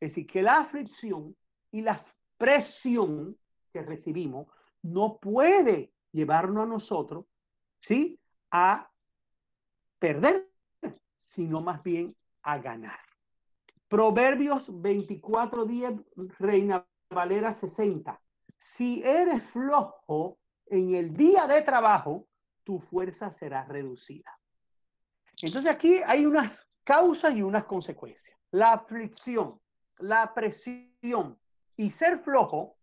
Es decir, que la aflicción y la presión que recibimos no puede llevarnos a nosotros, ¿sí? A perder, sino más bien a ganar. Proverbios 24, 10, Reina Valera 60. Si eres flojo en el día de trabajo, tu fuerza será reducida. Entonces aquí hay unas causas y unas consecuencias. La aflicción, la presión y ser flojo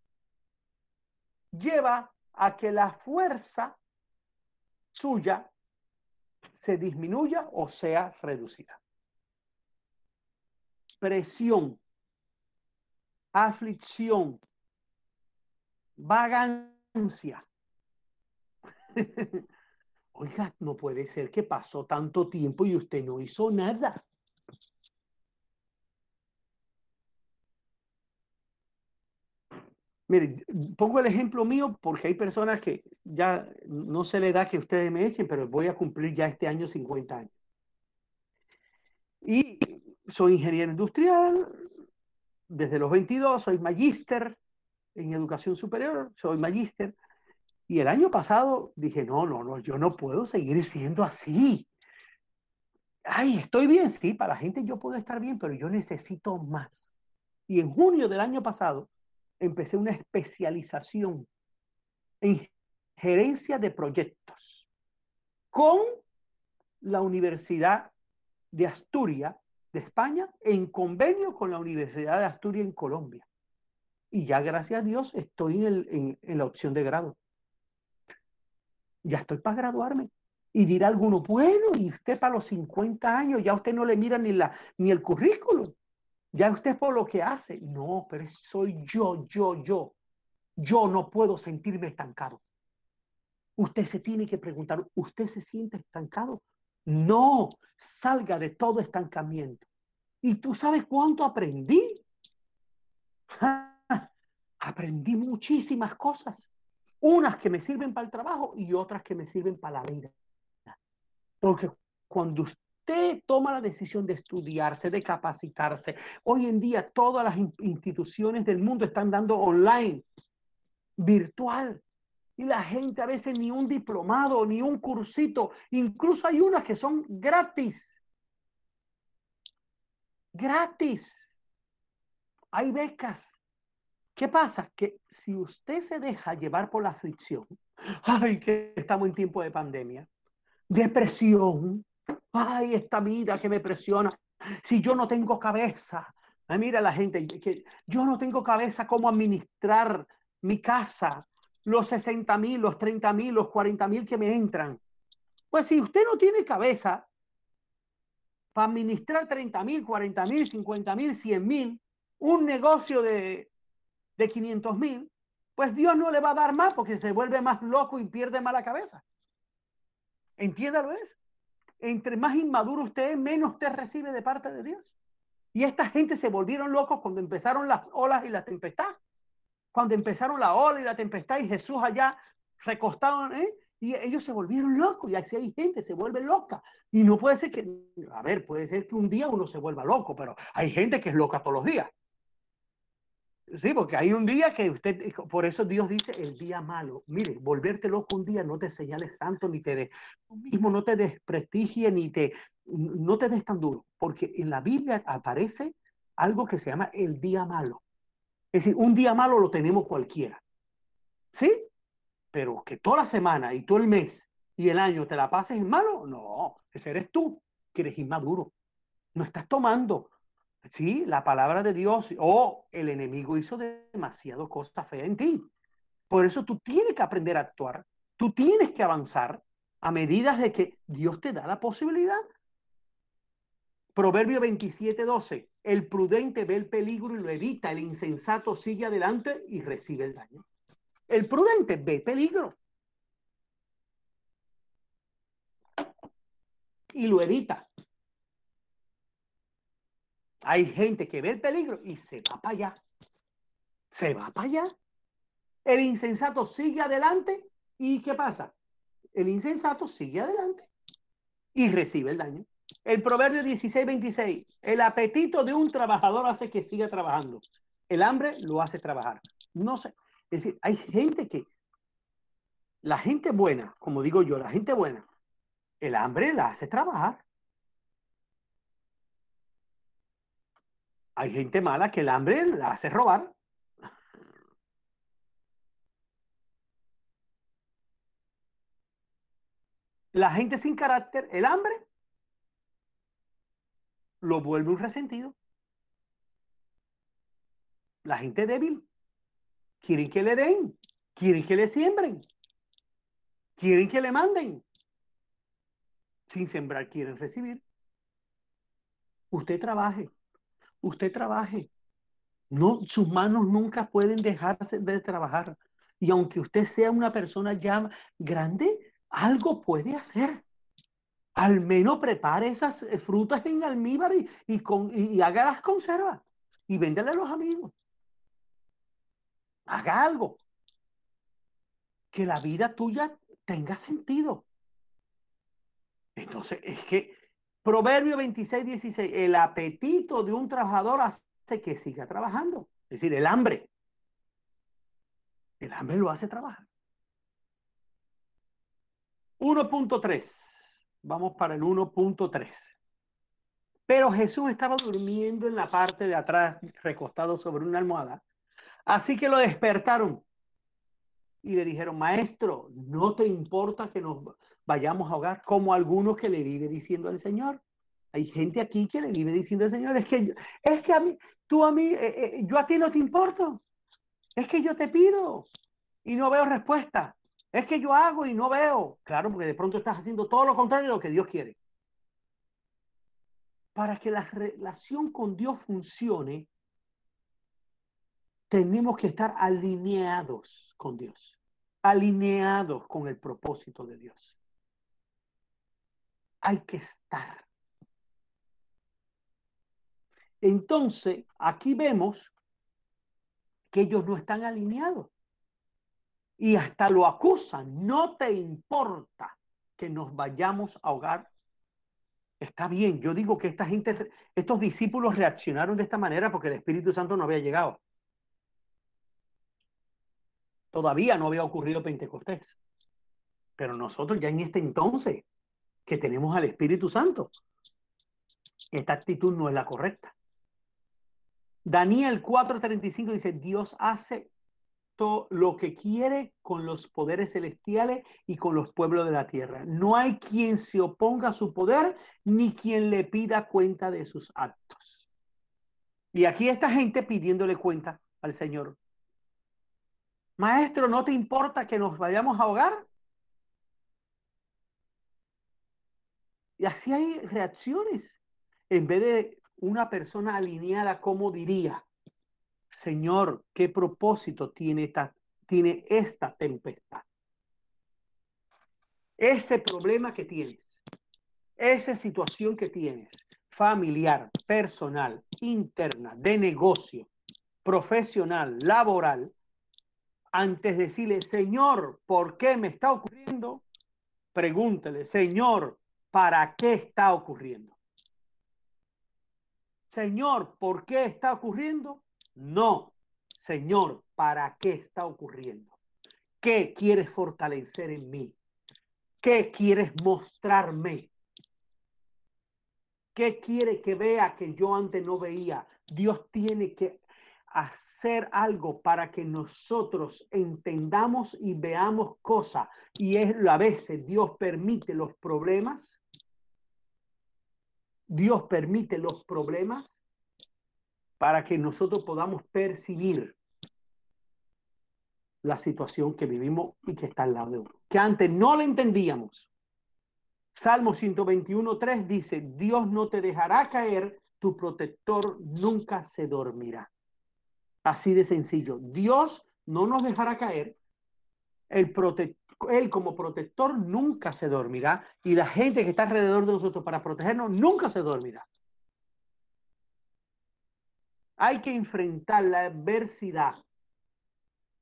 lleva a que la fuerza suya se disminuya o sea reducida presión, aflicción, vagancia. Oiga, no puede ser que pasó tanto tiempo y usted no hizo nada. Mire, pongo el ejemplo mío porque hay personas que ya no se le da que ustedes me echen, pero voy a cumplir ya este año 50 años. Y soy ingeniero industrial, desde los 22 soy magíster en educación superior, soy magíster. Y el año pasado dije, no, no, no, yo no puedo seguir siendo así. Ay, estoy bien, sí, para la gente yo puedo estar bien, pero yo necesito más. Y en junio del año pasado empecé una especialización en gerencia de proyectos con la Universidad de Asturias de España en convenio con la Universidad de Asturias en Colombia. Y ya, gracias a Dios, estoy en, la opción de grado. Ya estoy para graduarme. Y dirá alguno, bueno, y usted para los 50 años, ya usted no le mira ni, la, ni el currículum. Ya usted por lo que hace. No, pero soy yo, yo, yo. Yo no puedo sentirme estancado. Usted se tiene que preguntar, ¿usted se siente estancado? No, salga de todo estancamiento. ¿Y tú sabes cuánto aprendí? aprendí muchísimas cosas. Unas que me sirven para el trabajo y otras que me sirven para la vida. Porque cuando usted toma la decisión de estudiarse, de capacitarse, hoy en día todas las instituciones del mundo están dando online, virtual. Y la gente a veces ni un diplomado, ni un cursito, incluso hay unas que son gratis. Gratis. Hay becas. ¿Qué pasa? Que si usted se deja llevar por la fricción, ay, que estamos en tiempo de pandemia, depresión, ay, esta vida que me presiona, si yo no tengo cabeza, ay, mira la gente, que yo no tengo cabeza cómo administrar mi casa, los 60 mil, los 30 mil, los 40 mil que me entran. Pues si usted no tiene cabeza para administrar 30 mil, 40 mil, 50 mil, 100 mil, un negocio de, de 500 mil, pues Dios no le va a dar más porque se vuelve más loco y pierde más la cabeza. Entiéndalo es. Entre más inmaduro usted es, menos usted recibe de parte de Dios. Y esta gente se volvieron locos cuando empezaron las olas y la tempestad cuando empezaron la ola y la tempestad y Jesús allá recostado, ¿eh? y ellos se volvieron locos y así hay gente, se vuelve loca. Y no puede ser que, a ver, puede ser que un día uno se vuelva loco, pero hay gente que es loca todos los días. Sí, porque hay un día que usted, por eso Dios dice el día malo. Mire, volverte loco un día no te señales tanto, ni te de, tú mismo no te desprestigie, ni te, no te des tan duro, porque en la Biblia aparece algo que se llama el día malo. Es decir, un día malo lo tenemos cualquiera. ¿Sí? Pero que toda la semana y todo el mes y el año te la pases en malo, no, ese eres tú, que eres inmaduro. No estás tomando, sí, la palabra de Dios o el enemigo hizo demasiado cosas feas en ti. Por eso tú tienes que aprender a actuar, tú tienes que avanzar a medida de que Dios te da la posibilidad. Proverbio 27, 12. El prudente ve el peligro y lo evita. El insensato sigue adelante y recibe el daño. El prudente ve peligro y lo evita. Hay gente que ve el peligro y se va para allá. Se va para allá. El insensato sigue adelante y ¿qué pasa? El insensato sigue adelante y recibe el daño. El proverbio 16, 26. El apetito de un trabajador hace que siga trabajando. El hambre lo hace trabajar. No sé. Es decir, hay gente que, la gente buena, como digo yo, la gente buena, el hambre la hace trabajar. Hay gente mala que el hambre la hace robar. La gente sin carácter, el hambre, lo vuelve un resentido. La gente débil, quieren que le den, quieren que le siembren, quieren que le manden. Sin sembrar, quieren recibir. Usted trabaje, usted trabaje. No, sus manos nunca pueden dejarse de trabajar. Y aunque usted sea una persona ya grande, algo puede hacer. Al menos prepare esas eh, frutas en almíbar y, y, con, y haga las conservas y véndele a los amigos. Haga algo. Que la vida tuya tenga sentido. Entonces, es que Proverbio 26, 16, el apetito de un trabajador hace que siga trabajando. Es decir, el hambre. El hambre lo hace trabajar. 1.3. Vamos para el 1.3. Pero Jesús estaba durmiendo en la parte de atrás, recostado sobre una almohada. Así que lo despertaron y le dijeron, maestro, ¿no te importa que nos vayamos a ahogar? Como algunos que le vive diciendo al Señor. Hay gente aquí que le vive diciendo al Señor, es que, es que a mí, tú a mí, eh, eh, yo a ti no te importo. Es que yo te pido y no veo respuesta. Es que yo hago y no veo. Claro, porque de pronto estás haciendo todo lo contrario de lo que Dios quiere. Para que la relación con Dios funcione, tenemos que estar alineados con Dios, alineados con el propósito de Dios. Hay que estar. Entonces, aquí vemos que ellos no están alineados y hasta lo acusan. No te importa que nos vayamos a ahogar. Está bien, yo digo que esta gente, estos discípulos reaccionaron de esta manera porque el Espíritu Santo no había llegado. Todavía no había ocurrido Pentecostés. Pero nosotros ya en este entonces que tenemos al Espíritu Santo, esta actitud no es la correcta. Daniel 4:35 dice, Dios hace todo lo que quiere con los poderes celestiales y con los pueblos de la tierra. No hay quien se oponga a su poder ni quien le pida cuenta de sus actos. Y aquí esta gente pidiéndole cuenta al Señor. Maestro, ¿no te importa que nos vayamos a ahogar? Y así hay reacciones. En vez de una persona alineada, ¿cómo diría? Señor, ¿qué propósito tiene esta, tiene esta tempestad? Ese problema que tienes, esa situación que tienes, familiar, personal, interna, de negocio, profesional, laboral, antes de decirle, Señor, ¿por qué me está ocurriendo? Pregúntele, Señor, ¿para qué está ocurriendo? Señor, ¿por qué está ocurriendo? No. Señor, ¿para qué está ocurriendo? ¿Qué quieres fortalecer en mí? ¿Qué quieres mostrarme? ¿Qué quiere que vea que yo antes no veía? Dios tiene que hacer algo para que nosotros entendamos y veamos cosas. Y es a veces Dios permite los problemas. Dios permite los problemas para que nosotros podamos percibir la situación que vivimos y que está al lado de uno. Que antes no la entendíamos. Salmo 121, 3 dice, Dios no te dejará caer, tu protector nunca se dormirá. Así de sencillo. Dios no nos dejará caer. El él como protector nunca se dormirá y la gente que está alrededor de nosotros para protegernos nunca se dormirá. Hay que enfrentar la adversidad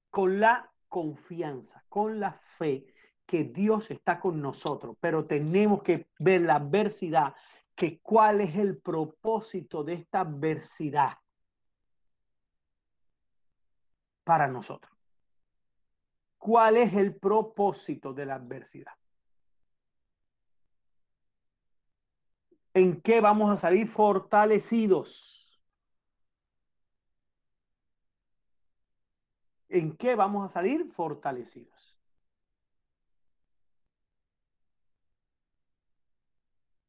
con la confianza, con la fe que Dios está con nosotros, pero tenemos que ver la adversidad, que cuál es el propósito de esta adversidad para nosotros. ¿Cuál es el propósito de la adversidad? ¿En qué vamos a salir fortalecidos? ¿En qué vamos a salir fortalecidos?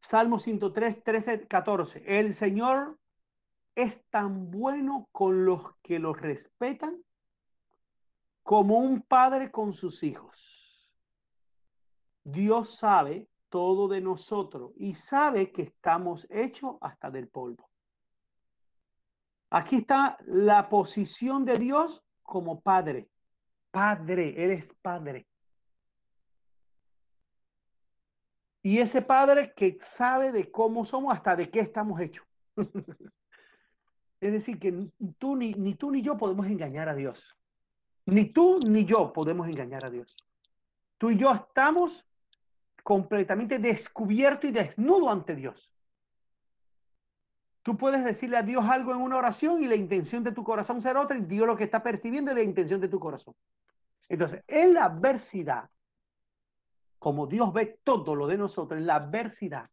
Salmo 103, 13, 14. El Señor es tan bueno con los que lo respetan como un padre con sus hijos. Dios sabe todo de nosotros y sabe que estamos hechos hasta del polvo. Aquí está la posición de Dios como padre. Padre, Él es padre. Y ese padre que sabe de cómo somos, hasta de qué estamos hechos. es decir, que tú ni, ni tú ni yo podemos engañar a Dios. Ni tú ni yo podemos engañar a Dios. Tú y yo estamos completamente descubierto y desnudo ante Dios. Tú puedes decirle a Dios algo en una oración y la intención de tu corazón ser otra y Dios lo que está percibiendo es la intención de tu corazón. Entonces, en la adversidad, como Dios ve todo lo de nosotros, en la adversidad,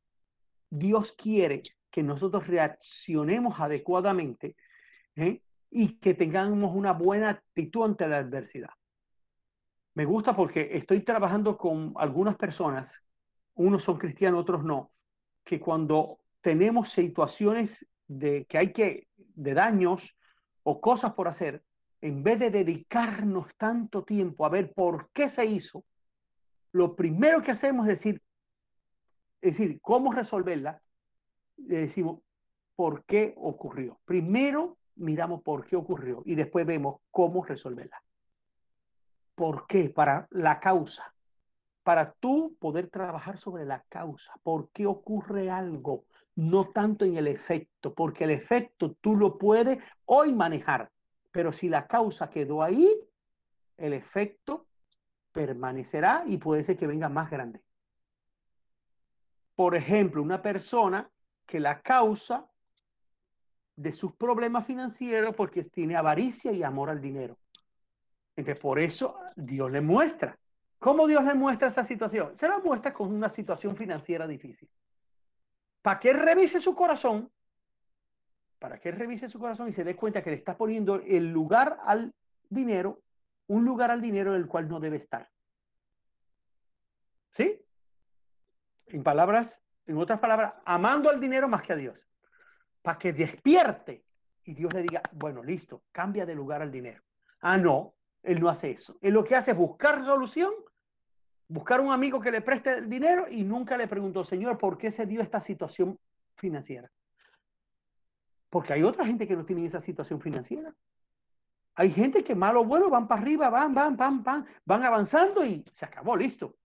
Dios quiere que nosotros reaccionemos adecuadamente ¿eh? Y que tengamos una buena actitud ante la adversidad. Me gusta porque estoy trabajando con algunas personas, unos son cristianos, otros no, que cuando tenemos situaciones de que hay que, de daños o cosas por hacer, en vez de dedicarnos tanto tiempo a ver por qué se hizo, lo primero que hacemos es decir, es decir, cómo resolverla, le decimos por qué ocurrió. Primero miramos por qué ocurrió y después vemos cómo resolverla. ¿Por qué? Para la causa. Para tú poder trabajar sobre la causa. ¿Por qué ocurre algo? No tanto en el efecto, porque el efecto tú lo puedes hoy manejar. Pero si la causa quedó ahí, el efecto permanecerá y puede ser que venga más grande. Por ejemplo, una persona que la causa de sus problemas financieros porque tiene avaricia y amor al dinero. Entonces, por eso Dios le muestra. ¿Cómo Dios le muestra esa situación? Se la muestra con una situación financiera difícil. Para que revise su corazón, para que revise su corazón y se dé cuenta que le está poniendo el lugar al dinero, un lugar al dinero en el cual no debe estar. ¿Sí? En palabras, en otras palabras, amando al dinero más que a Dios para que despierte y Dios le diga, bueno, listo, cambia de lugar al dinero. Ah, no, él no hace eso. Él lo que hace es buscar solución, buscar un amigo que le preste el dinero y nunca le preguntó, Señor, ¿por qué se dio esta situación financiera? Porque hay otra gente que no tiene esa situación financiera. Hay gente que malo o bueno van para arriba, van, van, van, van, van avanzando y se acabó, listo.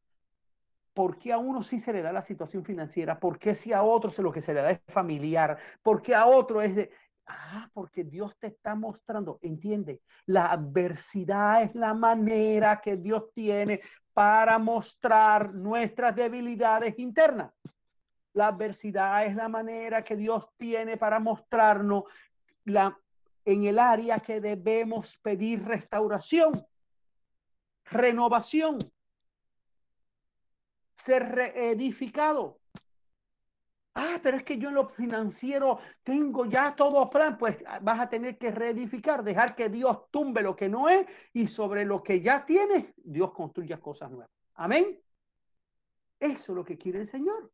¿Por qué a uno sí se le da la situación financiera? ¿Por qué si a otro se lo que se le da es familiar? ¿Por qué a otro es de... Ah, porque Dios te está mostrando, entiende, la adversidad es la manera que Dios tiene para mostrar nuestras debilidades internas. La adversidad es la manera que Dios tiene para mostrarnos la, en el área que debemos pedir restauración, renovación, ser reedificado. Ah, pero es que yo en lo financiero tengo ya todo plan, pues vas a tener que reedificar, dejar que Dios tumbe lo que no es y sobre lo que ya tienes, Dios construya cosas nuevas. Amén. Eso es lo que quiere el Señor.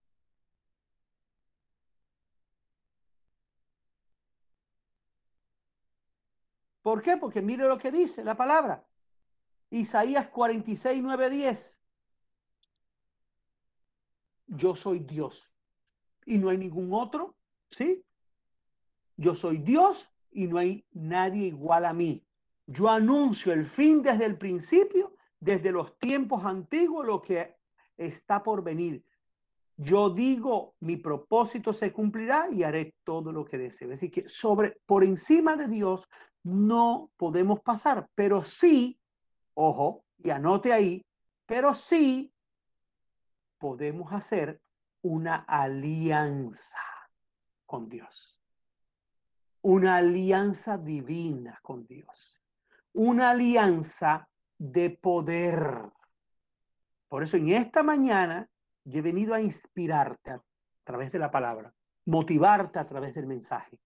¿Por qué? Porque mire lo que dice la palabra. Isaías 46, 9, 10. Yo soy Dios y no hay ningún otro, ¿sí? Yo soy Dios y no hay nadie igual a mí. Yo anuncio el fin desde el principio, desde los tiempos antiguos, lo que está por venir. Yo digo, mi propósito se cumplirá y haré todo lo que deseo. Así que sobre, por encima de Dios no podemos pasar, pero sí, ojo, y anote ahí, pero sí podemos hacer una alianza con Dios. Una alianza divina con Dios. Una alianza de poder. Por eso en esta mañana yo he venido a inspirarte a través de la palabra, motivarte a través del mensaje,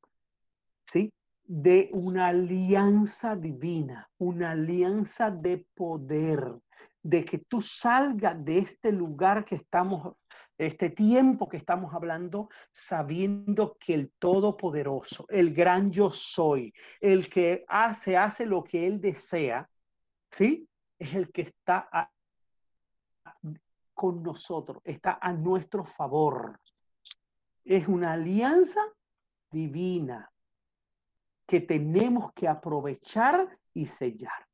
¿sí? De una alianza divina, una alianza de poder, de que tú salgas de este lugar que estamos, este tiempo que estamos hablando, sabiendo que el Todopoderoso, el gran yo soy, el que hace, hace lo que Él desea, ¿sí? Es el que está con nosotros, está a nuestro favor. Es una alianza divina que tenemos que aprovechar y sellar.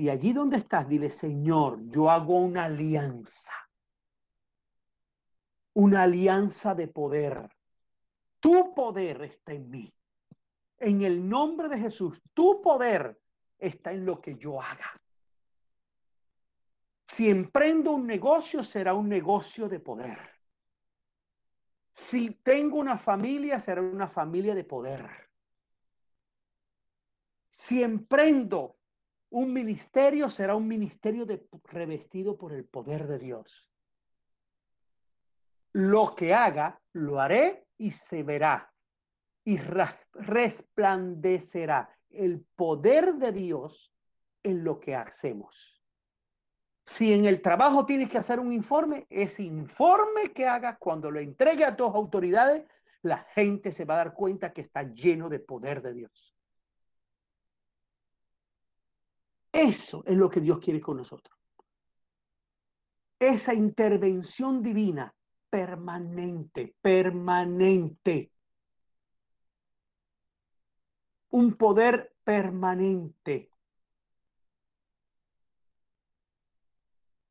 Y allí donde estás, dile, Señor, yo hago una alianza. Una alianza de poder. Tu poder está en mí. En el nombre de Jesús, tu poder está en lo que yo haga. Si emprendo un negocio, será un negocio de poder. Si tengo una familia, será una familia de poder. Si emprendo un ministerio, será un ministerio de, revestido por el poder de Dios. Lo que haga, lo haré y se verá y resplandecerá el poder de Dios en lo que hacemos. Si en el trabajo tienes que hacer un informe, ese informe que hagas cuando lo entregue a tus autoridades, la gente se va a dar cuenta que está lleno de poder de Dios. Eso es lo que Dios quiere con nosotros. Esa intervención divina permanente, permanente. Un poder permanente.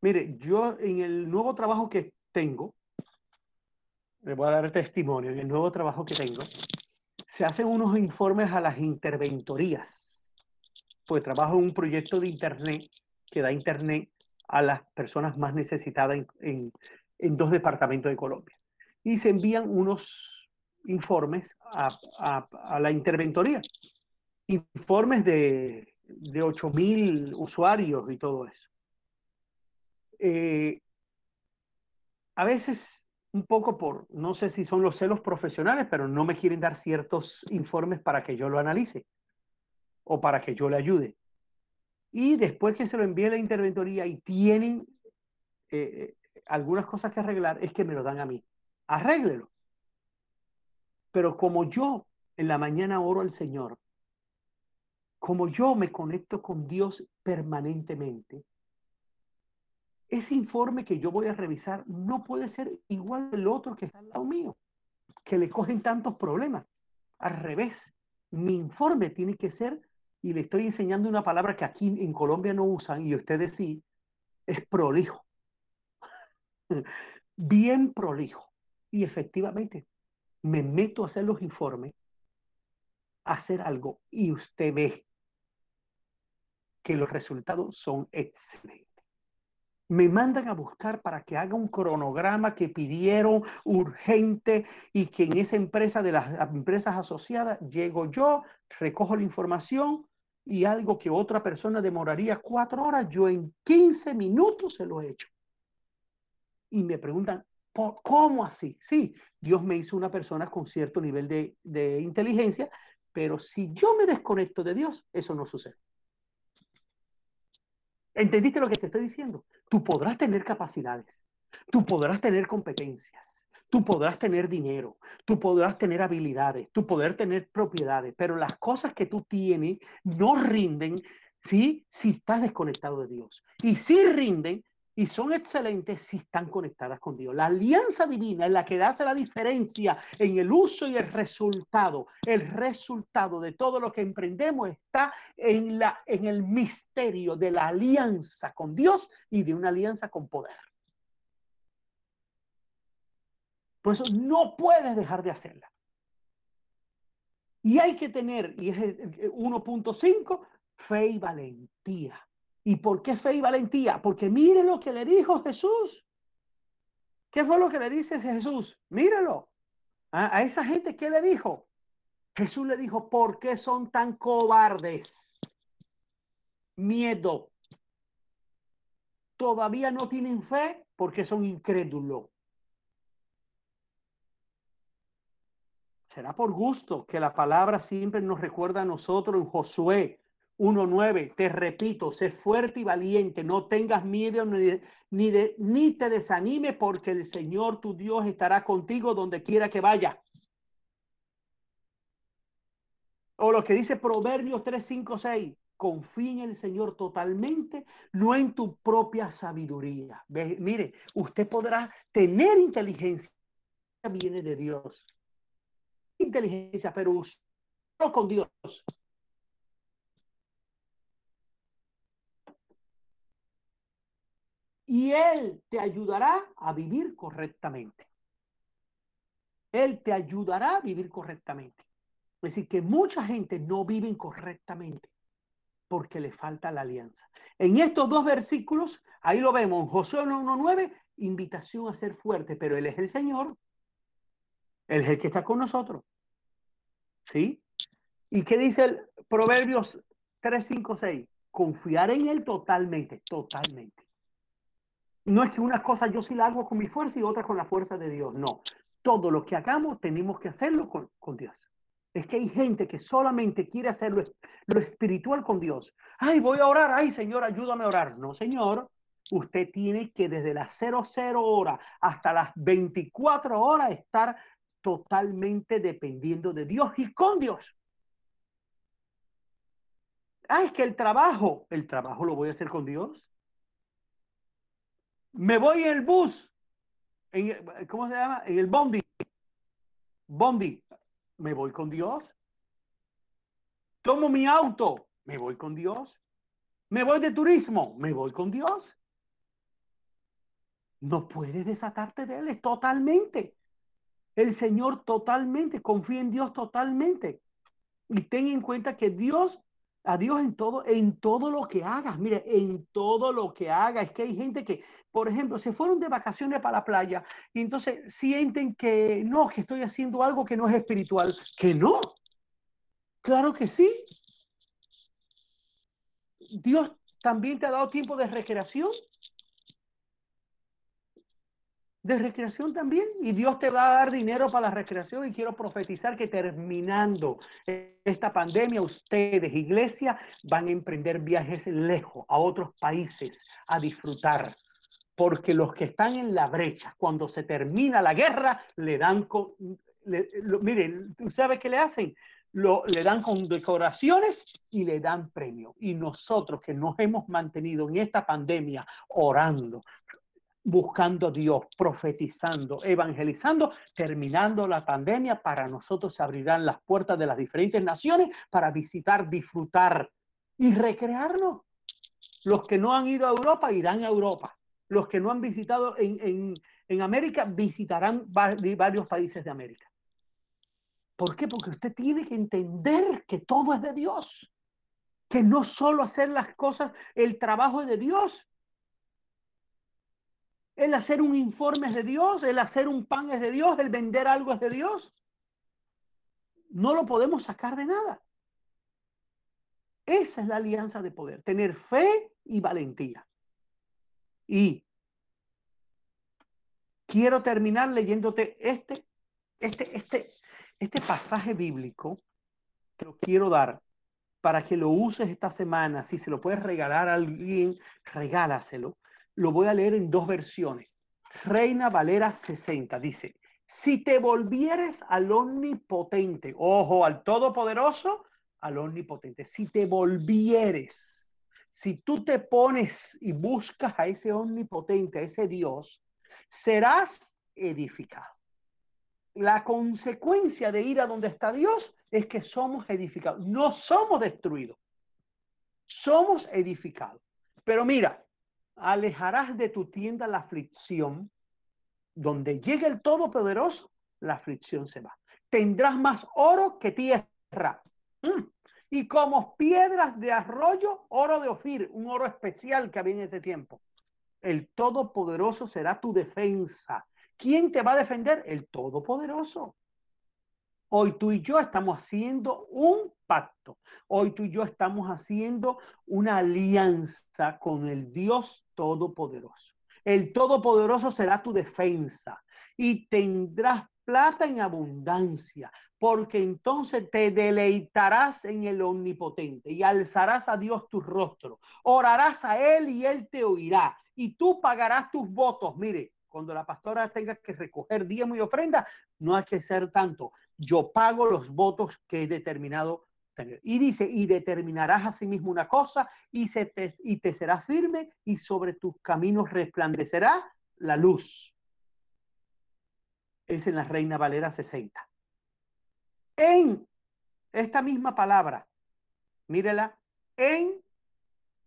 Mire, yo en el nuevo trabajo que tengo, le voy a dar testimonio, en el nuevo trabajo que tengo, se hacen unos informes a las interventorías, pues trabajo en un proyecto de Internet que da Internet a las personas más necesitadas en, dos departamentos de Colombia. Y se envían unos informes a, la interventoría, informes de, de 8.000 usuarios y todo eso. Eh, a veces un poco por, no sé si son los celos profesionales, pero no me quieren dar ciertos informes para que yo lo analice o para que yo le ayude. Y después que se lo envíe la interventoría y tienen eh, eh, algunas cosas que arreglar, es que me lo dan a mí. Arréglelo. Pero como yo en la mañana oro al Señor, como yo me conecto con Dios permanentemente, ese informe que yo voy a revisar no puede ser igual al otro que está al lado mío, que le cogen tantos problemas. Al revés, mi informe tiene que ser, y le estoy enseñando una palabra que aquí en Colombia no usan y ustedes sí, es prolijo. Bien prolijo. Y efectivamente, me meto a hacer los informes, a hacer algo, y usted ve que los resultados son excelentes me mandan a buscar para que haga un cronograma que pidieron urgente y que en esa empresa de las empresas asociadas llego yo, recojo la información y algo que otra persona demoraría cuatro horas, yo en 15 minutos se lo he hecho. Y me preguntan, ¿cómo así? Sí, Dios me hizo una persona con cierto nivel de, de inteligencia, pero si yo me desconecto de Dios, eso no sucede. ¿Entendiste lo que te estoy diciendo? Tú podrás tener capacidades, tú podrás tener competencias, tú podrás tener dinero, tú podrás tener habilidades, tú podrás tener propiedades, pero las cosas que tú tienes no rinden ¿sí? si estás desconectado de Dios. Y sí rinden y son excelentes si están conectadas con Dios. La alianza divina es la que hace la diferencia en el uso y el resultado. El resultado de todo lo que emprendemos está en, la, en el misterio de la alianza con Dios y de una alianza con poder. Por eso no puedes dejar de hacerla. Y hay que tener, y es 1.5, fe y valentía. ¿Y por qué fe y valentía? Porque mire lo que le dijo Jesús. ¿Qué fue lo que le dice Jesús? Mírelo. A, a esa gente, ¿qué le dijo? Jesús le dijo, ¿por qué son tan cobardes? Miedo. Todavía no tienen fe porque son incrédulos. Será por gusto que la palabra siempre nos recuerda a nosotros en Josué 1.9, te repito, sé fuerte y valiente, no tengas miedo ni, ni, te desanime porque el Señor tu Dios estará contigo donde quiera que vaya. O lo que dice Proverbios 3, 5, 6, confía en el Señor totalmente, no en tu propia sabiduría. mire, usted podrá tener inteligencia, viene de Dios. Inteligencia, pero con Dios. Y Él te ayudará a vivir correctamente. Él te ayudará a vivir correctamente. Es decir, que mucha gente no vive correctamente porque le falta la alianza. En estos dos versículos, ahí lo vemos, en Josué 1.9, invitación a ser fuerte, pero Él es el Señor. Él es el que está con nosotros. ¿Sí? ¿Y qué dice el Proverbios 3, 5, 6? Confiar en Él totalmente, totalmente. No es que una cosa yo sí la hago con mi fuerza y otra con la fuerza de Dios. No. Todo lo que hagamos tenemos que hacerlo con, Dios. Es que hay gente que solamente quiere hacer lo, lo, espiritual con Dios. Ay, voy a orar. Ay, Señor, ayúdame a orar. No, Señor. Usted tiene que desde las 00 horas hasta las 24 horas estar totalmente dependiendo de Dios y con Dios. Ah, es que el trabajo, el trabajo lo voy a hacer con Dios. Me voy en el bus. En, ¿Cómo se llama? En el bondi. Bondi. Me voy con Dios. Tomo mi auto. Me voy con Dios. Me voy de turismo. Me voy con Dios. No puedes desatarte de Él. Totalmente. El Señor totalmente. Confía en Dios totalmente. Y ten en cuenta que Dios a Dios en todo, en todo lo que hagas. Mire, en todo lo que hagas. Es que hay gente que, por ejemplo, se fueron de vacaciones para la playa y entonces sienten que no, que estoy haciendo algo que no es espiritual. Que no. Claro que sí. Dios también te ha dado tiempo de recreación de recreación también y Dios te va a dar dinero para la recreación y quiero profetizar que terminando esta pandemia ustedes, iglesia, van a emprender viajes lejos a otros países a disfrutar porque los que están en la brecha cuando se termina la guerra le dan con miren, ¿tú sabes qué le hacen? Lo, le dan con decoraciones y le dan premio. Y nosotros que nos hemos mantenido en esta pandemia orando, buscando a Dios, profetizando, evangelizando, terminando la pandemia, para nosotros se abrirán las puertas de las diferentes naciones para visitar, disfrutar y recrearnos. Los que no han ido a Europa irán a Europa. Los que no han visitado en, en América visitarán varios países de América. ¿Por qué? Porque usted tiene que entender que todo es de Dios. Que no solo hacer las cosas, el trabajo es de Dios, ¿El hacer un informe es de Dios? ¿El hacer un pan es de Dios? ¿El vender algo es de Dios? No lo podemos sacar de nada. Esa es la alianza de poder, tener fe y valentía. Y quiero terminar leyéndote este, este, este, este pasaje bíblico. Te lo quiero dar para que lo uses esta semana. Si se lo puedes regalar a alguien, regálaselo. Lo voy a leer en dos versiones. Reina Valera 60 dice, si te volvieres al omnipotente, ojo, al todopoderoso, al omnipotente, si te volvieres, si tú te pones y buscas a ese omnipotente, a ese Dios, serás edificado. La consecuencia de ir a donde está Dios es que somos edificados, no somos destruidos, somos edificados. Pero mira, alejarás de tu tienda la aflicción, donde llegue el Todopoderoso, la aflicción se va. Tendrás más oro que tierra. Mm. Y como piedras de arroyo, oro de Ofir, un oro especial que había en ese tiempo. El Todopoderoso será tu defensa. ¿Quién te va a defender? El Todopoderoso. Hoy tú y yo estamos haciendo un pacto. Hoy tú y yo estamos haciendo una alianza con el Dios Todopoderoso. El Todopoderoso será tu defensa y tendrás plata en abundancia, porque entonces te deleitarás en el Omnipotente y alzarás a Dios tu rostro. Orarás a Él y Él te oirá y tú pagarás tus votos. Mire, cuando la pastora tenga que recoger diezmo y ofrenda, no hay que ser tanto. Yo pago los votos que he determinado tener. Y dice, y determinarás a sí mismo una cosa y, se te, y te será firme y sobre tus caminos resplandecerá la luz. Es en la Reina Valera 60. En esta misma palabra, mírela, en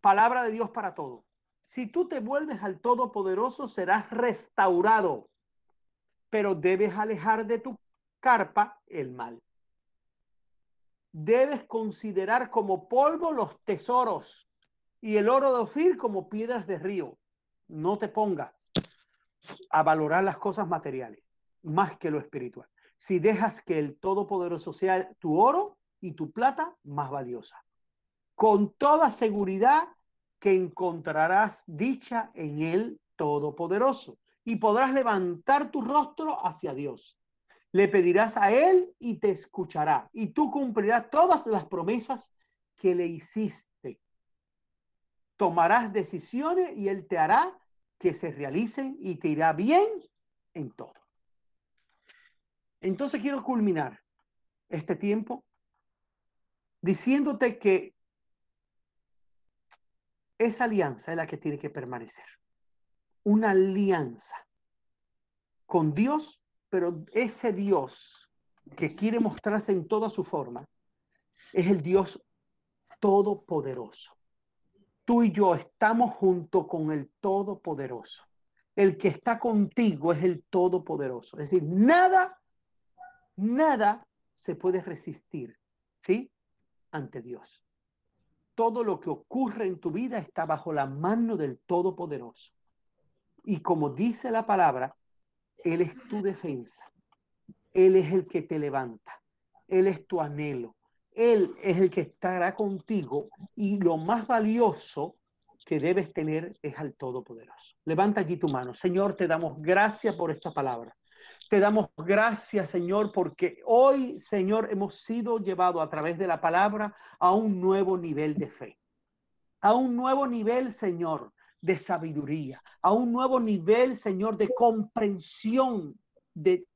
palabra de Dios para todo si tú te vuelves al Todopoderoso, serás restaurado, pero debes alejar de tu carpa el mal. Debes considerar como polvo los tesoros y el oro de Ofir como piedras de río. No te pongas a valorar las cosas materiales más que lo espiritual. Si dejas que el Todopoderoso sea tu oro y tu plata más valiosa. Con toda seguridad que encontrarás dicha en el Todopoderoso y podrás levantar tu rostro hacia Dios. Le pedirás a Él y te escuchará y tú cumplirás todas las promesas que le hiciste. Tomarás decisiones y Él te hará que se realicen y te irá bien en todo. Entonces quiero culminar este tiempo diciéndote que esa alianza es la que tiene que permanecer. Una alianza con Dios, pero ese Dios que quiere mostrarse en toda su forma es el Dios todopoderoso. Tú y yo estamos junto con el todopoderoso. El que está contigo es el todopoderoso. Es decir, nada, nada se puede resistir, ¿sí? Ante Dios todo lo que ocurre en tu vida está bajo la mano del Todopoderoso. Y como dice la palabra, Él es tu defensa. Él es el que te levanta. Él es tu anhelo. Él es el que estará contigo y lo más valioso que debes tener es al Todopoderoso. Levanta allí tu mano. Señor, te damos gracias por esta palabra. Te damos gracias, Señor, porque hoy, Señor, hemos sido llevados a través de la palabra a un nuevo nivel de fe, a un nuevo nivel, Señor, de sabiduría, a un nuevo nivel, Señor, de comprensión de,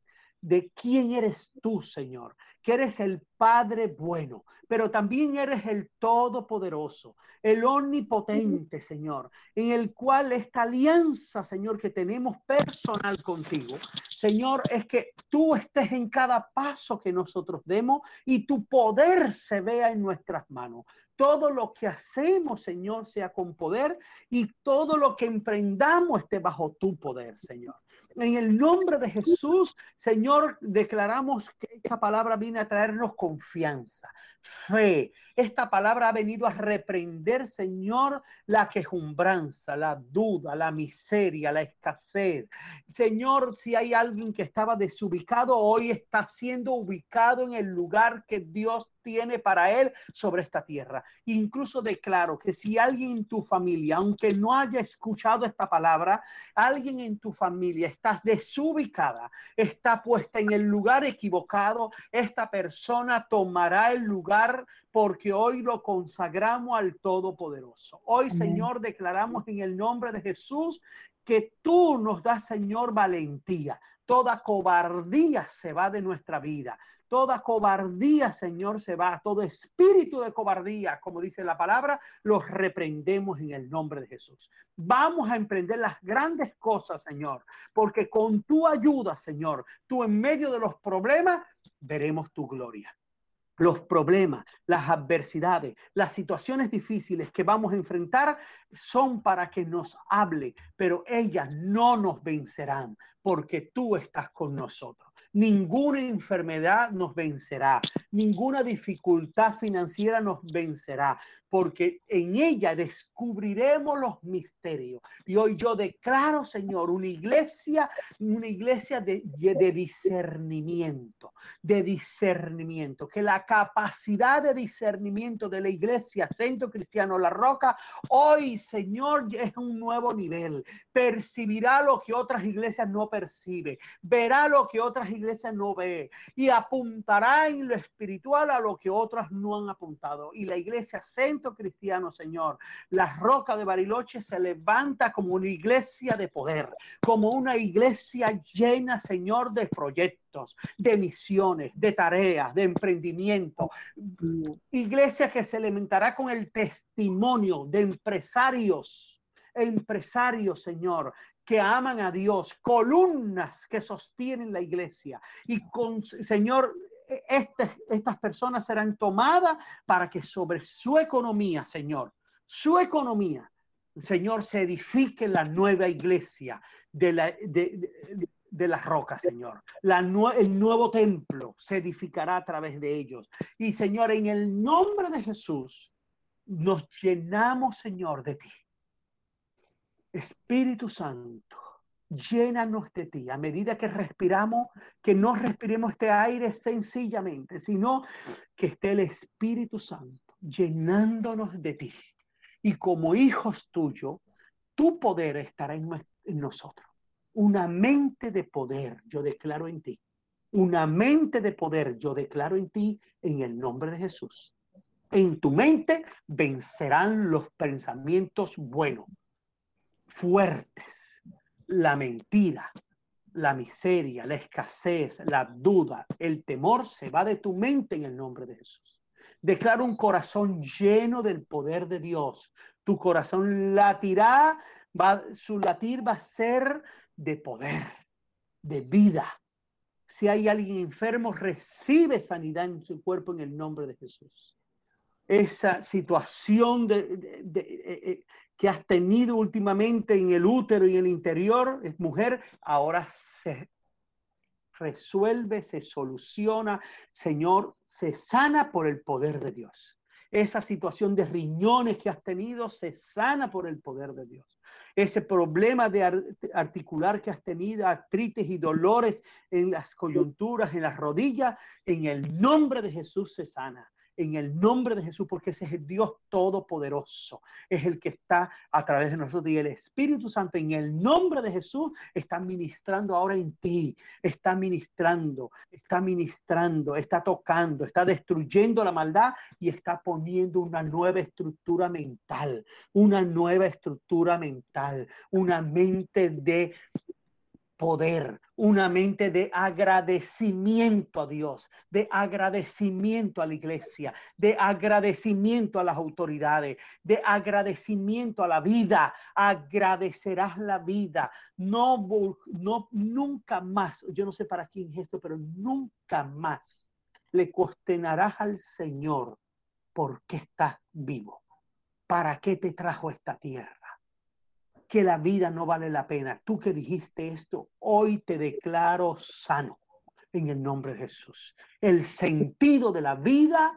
de quién eres tú, Señor, que eres el Padre bueno, pero también eres el Todopoderoso, el Omnipotente, Señor, en el cual esta alianza, Señor, que tenemos personal contigo, Señor, es que tú estés en cada paso que nosotros demos y tu poder se vea en nuestras manos. Todo lo que hacemos, Señor, sea con poder y todo lo que emprendamos esté bajo tu poder, Señor. En el nombre de Jesús, Señor, declaramos que esta palabra viene a traernos confianza, fe. Esta palabra ha venido a reprender, Señor, la quejumbranza, la duda, la miseria, la escasez. Señor, si hay alguien que estaba desubicado, hoy está siendo ubicado en el lugar que Dios tiene para él sobre esta tierra. Incluso declaro que si alguien en tu familia, aunque no haya escuchado esta palabra, alguien en tu familia está desubicada, está puesta en el lugar equivocado, esta persona tomará el lugar porque hoy lo consagramos al Todopoderoso. Hoy, Señor, declaramos en el nombre de Jesús que tú nos das, Señor, valentía. Toda cobardía se va de nuestra vida. Toda cobardía, Señor, se va. Todo espíritu de cobardía, como dice la palabra, los reprendemos en el nombre de Jesús. Vamos a emprender las grandes cosas, Señor, porque con tu ayuda, Señor, tú en medio de los problemas, veremos tu gloria los problemas, las adversidades, las situaciones difíciles que vamos a enfrentar son para que nos hable, pero ellas no nos vencerán porque tú estás con nosotros. Ninguna enfermedad nos vencerá, ninguna dificultad financiera nos vencerá, porque en ella descubriremos los misterios. Y hoy yo declaro, Señor, una iglesia, una iglesia de, discernimiento, de discernimiento, que la capacidad de discernimiento de la iglesia Centro Cristiano La Roca, hoy, Señor, es un nuevo nivel. Percibirá lo que otras iglesias no percibe, verá lo que otras iglesias iglesia no ve y apuntará en lo espiritual a lo que otras no han apuntado. Y la iglesia Centro Cristiano, Señor, la roca de Bariloche se levanta como una iglesia de poder, como una iglesia llena, Señor, de proyectos de misiones, de tareas, de emprendimiento. Iglesia que se alimentará con el testimonio de empresarios, empresarios, Señor, que aman a Dios, columnas que sostienen la iglesia. Y con Señor, este, estas personas serán tomadas para que sobre su economía, Señor, su economía, Señor, se edifique la nueva iglesia de la, de, de, las rocas, Señor. La, el nuevo templo se edificará a través de ellos. Y Señor, en el nombre de Jesús, nos llenamos, Señor, de ti. Espíritu Santo, llénanos de ti. A medida que respiramos, que no respiremos este aire sencillamente, sino que esté el Espíritu Santo llenándonos de ti. Y como hijos tuyos, tu poder estará en, en nosotros. Una mente de poder, yo declaro en ti. Una mente de poder, yo declaro en ti en el nombre de Jesús. En tu mente vencerán los pensamientos buenos fuertes. La mentira, la miseria, la escasez, la duda, el temor se va de tu mente en el nombre de Jesús. Declara un corazón lleno del poder de Dios. Tu corazón latirá, va, su latir va a ser de poder, de vida. Si hay alguien enfermo, recibe sanidad en su cuerpo en el nombre de Jesús. Esa situación eh, eh, que has tenido últimamente en el útero y en el interior, es mujer, ahora se resuelve, se soluciona, Señor, se sana por el poder de Dios. Esa situación de riñones que has tenido se sana por el poder de Dios. Ese problema de articular que has tenido, artritis y dolores en las coyunturas, en las rodillas, en el nombre de Jesús se sana en el nombre de Jesús, porque ese es el Dios todopoderoso, es el que está a través de nosotros. Y el Espíritu Santo en el nombre de Jesús está ministrando ahora en ti, está ministrando, está ministrando, está tocando, está destruyendo la maldad y está poniendo una nueva estructura mental, una nueva estructura mental, una mente de poder, una mente de agradecimiento a Dios, de agradecimiento a la iglesia, de agradecimiento a las autoridades, de agradecimiento a la vida. Agradecerás la vida. No, no, nunca más, yo no sé para quién es esto, pero nunca más le cuestionarás al Señor por qué estás vivo, para qué te trajo esta tierra que la vida no vale la pena. Tú que dijiste esto, hoy te declaro sano en el nombre de Jesús. El sentido de la vida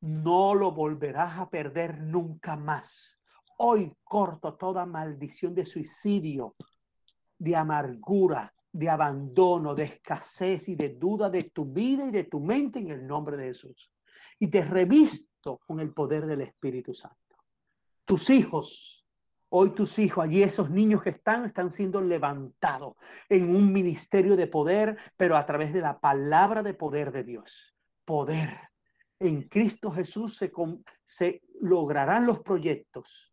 no lo volverás a perder nunca más. Hoy corto toda maldición de suicidio, de amargura, de abandono, de escasez y de duda de tu vida y de tu mente en el nombre de Jesús. Y te revisto con el poder del Espíritu Santo. Tus hijos, hoy tus hijos, allí esos niños que están, están siendo levantados en un ministerio de poder, pero a través de la palabra de poder de Dios. Poder. En Cristo Jesús se, se lograrán los proyectos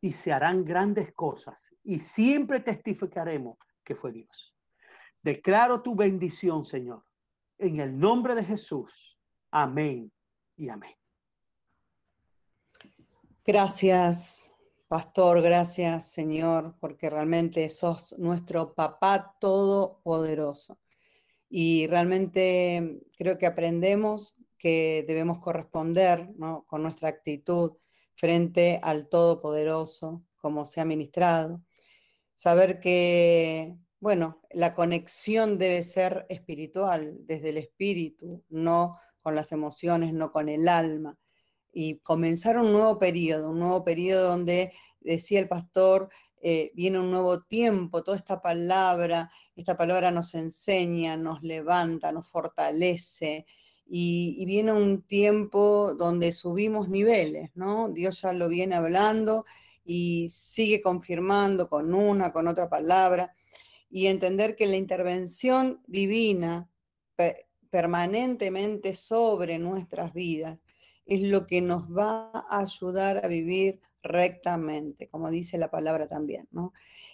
y se harán grandes cosas y siempre testificaremos que fue Dios. Declaro tu bendición, Señor, en el nombre de Jesús. Amén y amén. Gracias, pastor, gracias, Señor, porque realmente sos nuestro papá todopoderoso. Y realmente creo que aprendemos que debemos corresponder con nuestra actitud frente al Todopoderoso, como se ha ministrado. Saber que bueno, la conexión debe ser espiritual, desde el espíritu, no con las emociones, no con el alma. Y comenzar un nuevo periodo, un nuevo periodo donde, decía el pastor, eh, viene un nuevo tiempo, toda esta palabra, esta palabra nos enseña, nos levanta, nos fortalece. Y, y, viene un tiempo donde subimos niveles, ¿no? Dios ya lo viene hablando y sigue confirmando con una, con otra palabra y entender que la intervención divina permanentemente sobre nuestras vidas es lo que nos va a ayudar a vivir rectamente, como dice la palabra también, ¿no?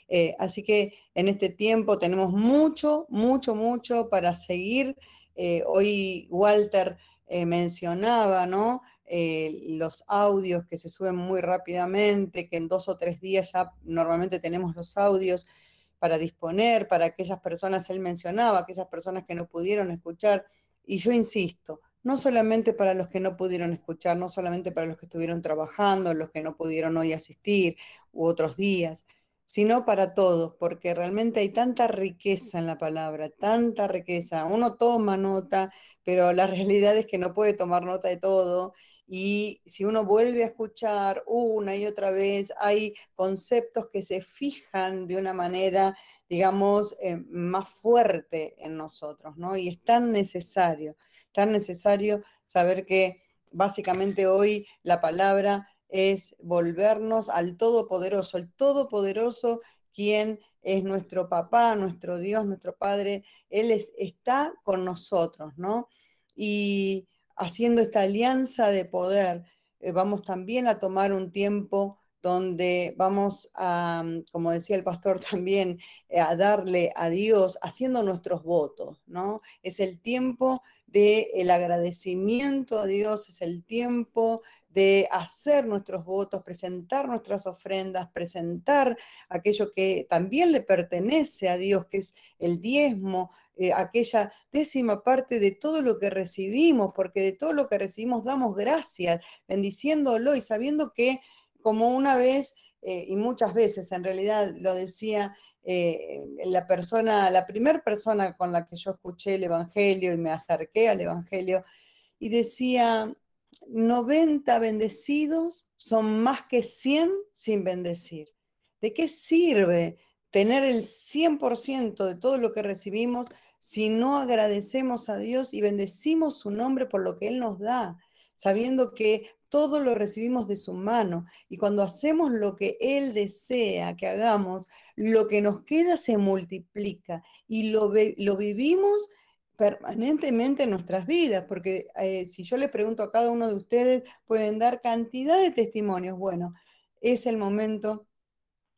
Eh, así que en este tiempo tenemos mucho, mucho, mucho para seguir. Eh, hoy Walter eh, mencionaba, ¿no? los audios que se suben muy rápidamente, que en dos o tres días ya normalmente tenemos los audios para disponer, para aquellas personas, él mencionaba, aquellas personas que no pudieron escuchar. Y yo insisto, no solamente para los que no pudieron escuchar, no solamente para los que estuvieron trabajando, los que no pudieron hoy asistir u otros días, sino para todos, porque realmente hay tanta riqueza en la palabra, tanta riqueza. Uno toma nota, pero la realidad es que no puede tomar nota de todo y si uno vuelve a escuchar una y otra vez, hay conceptos que se fijan de una manera, digamos, eh, más fuerte en nosotros, ¿no? Y es tan necesario, tan necesario saber que básicamente hoy la palabra es volvernos al Todopoderoso, el Todopoderoso quien es nuestro papá, nuestro Dios, nuestro Padre, Él está con nosotros, ¿no? Y haciendo esta alianza de poder, eh, vamos también a tomar un tiempo donde vamos a, mm, como decía el pastor también, eh, a darle a Dios, haciendo nuestros votos, ¿no? Es el tiempo del agradecimiento a Dios, es el tiempo de hacer nuestros votos, presentar nuestras ofrendas, presentar aquello que también le pertenece a Dios, que es el diezmo, eh, aquella décima parte de todo lo que recibimos, porque de todo lo que recibimos damos gracias, bendiciéndolo y sabiendo que como una vez eh, y muchas veces en realidad lo decía eh, la persona, la primera persona con la que yo escuché el Evangelio y me acerqué al Evangelio y decía, 90 bendecidos son más que 100 sin bendecir. ¿De qué sirve tener el 100% de todo lo que recibimos si no agradecemos a Dios y bendecimos su nombre por lo que Él nos da, sabiendo que todo lo recibimos de su mano y cuando hacemos lo que Él desea que hagamos, lo que nos queda se multiplica y lo, lo vivimos permanentemente en nuestras vidas, porque eh, si yo le pregunto a cada uno de ustedes, pueden dar cantidad de testimonios. Bueno, es el momento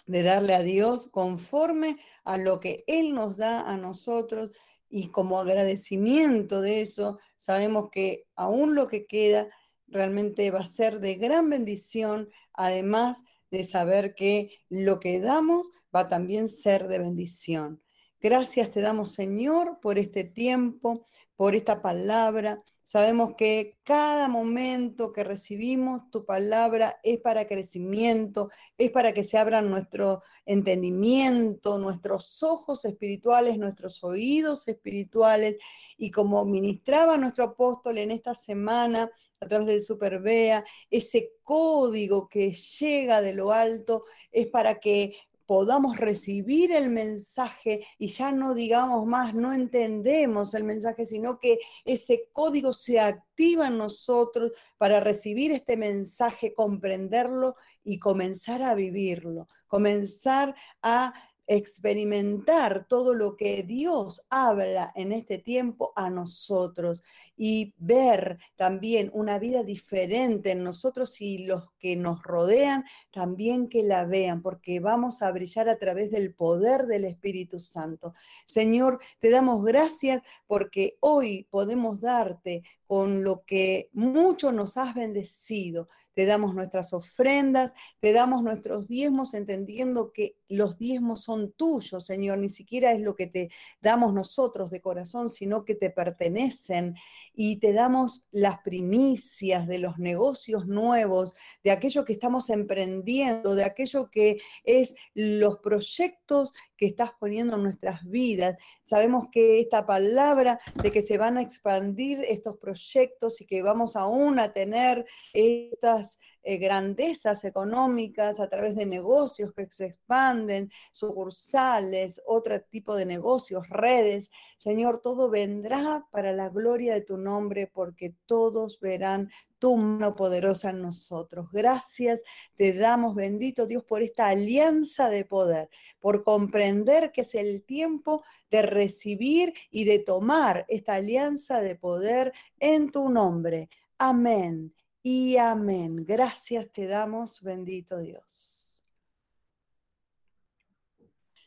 de darle a Dios conforme a lo que Él nos da a nosotros y como agradecimiento de eso, sabemos que aún lo que queda realmente va a ser de gran bendición, además de saber que lo que damos va a también ser de bendición. Gracias te damos, Señor, por este tiempo, por esta palabra. Sabemos que cada momento que recibimos tu palabra es para crecimiento, es para que se abran nuestro entendimiento, nuestros ojos espirituales, nuestros oídos espirituales. Y como ministraba nuestro apóstol en esta semana a través del Superbea, ese código que llega de lo alto es para que podamos recibir el mensaje y ya no digamos más, no entendemos el mensaje, sino que ese código se activa en nosotros para recibir este mensaje, comprenderlo y comenzar a vivirlo, comenzar a experimentar todo lo que Dios habla en este tiempo a nosotros y ver también una vida diferente en nosotros y los que nos rodean también que la vean, porque vamos a brillar a través del poder del Espíritu Santo. Señor, te damos gracias porque hoy podemos darte con lo que mucho nos has bendecido te damos nuestras ofrendas, te damos nuestros diezmos, entendiendo que los diezmos son tuyos, Señor, ni siquiera es lo que te damos nosotros de corazón, sino que te pertenecen. Y te damos las primicias de los negocios nuevos, de aquello que estamos emprendiendo, de aquello que es los proyectos que estás poniendo en nuestras vidas. Sabemos que esta palabra de que se van a expandir estos proyectos y que vamos aún a tener estas eh, grandezas económicas a través de negocios que se expanden, sucursales, otro tipo de negocios, redes. Señor, todo vendrá para la gloria de tu nombre porque todos verán tu mano poderosa en nosotros. Gracias te damos, bendito Dios, por esta alianza de poder, por comprender que es el tiempo de recibir y de tomar esta alianza de poder en tu nombre. Amén y amén. Gracias te damos, bendito Dios.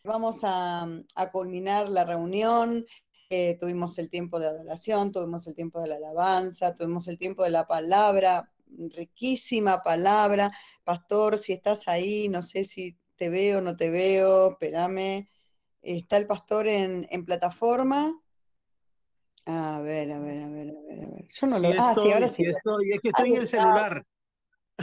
Vamos a, culminar la reunión. Eh, tuvimos el tiempo de adoración, tuvimos el tiempo de la alabanza, tuvimos el tiempo de la palabra, riquísima palabra. Pastor, si estás ahí, no sé si te veo o no te veo, espérame. ¿Está el pastor en, en plataforma? A ver, a ver, a ver, a ver, a ver. Yo no lo veo. Ah, sí, ahora sí. Estoy, es que estoy en el celular.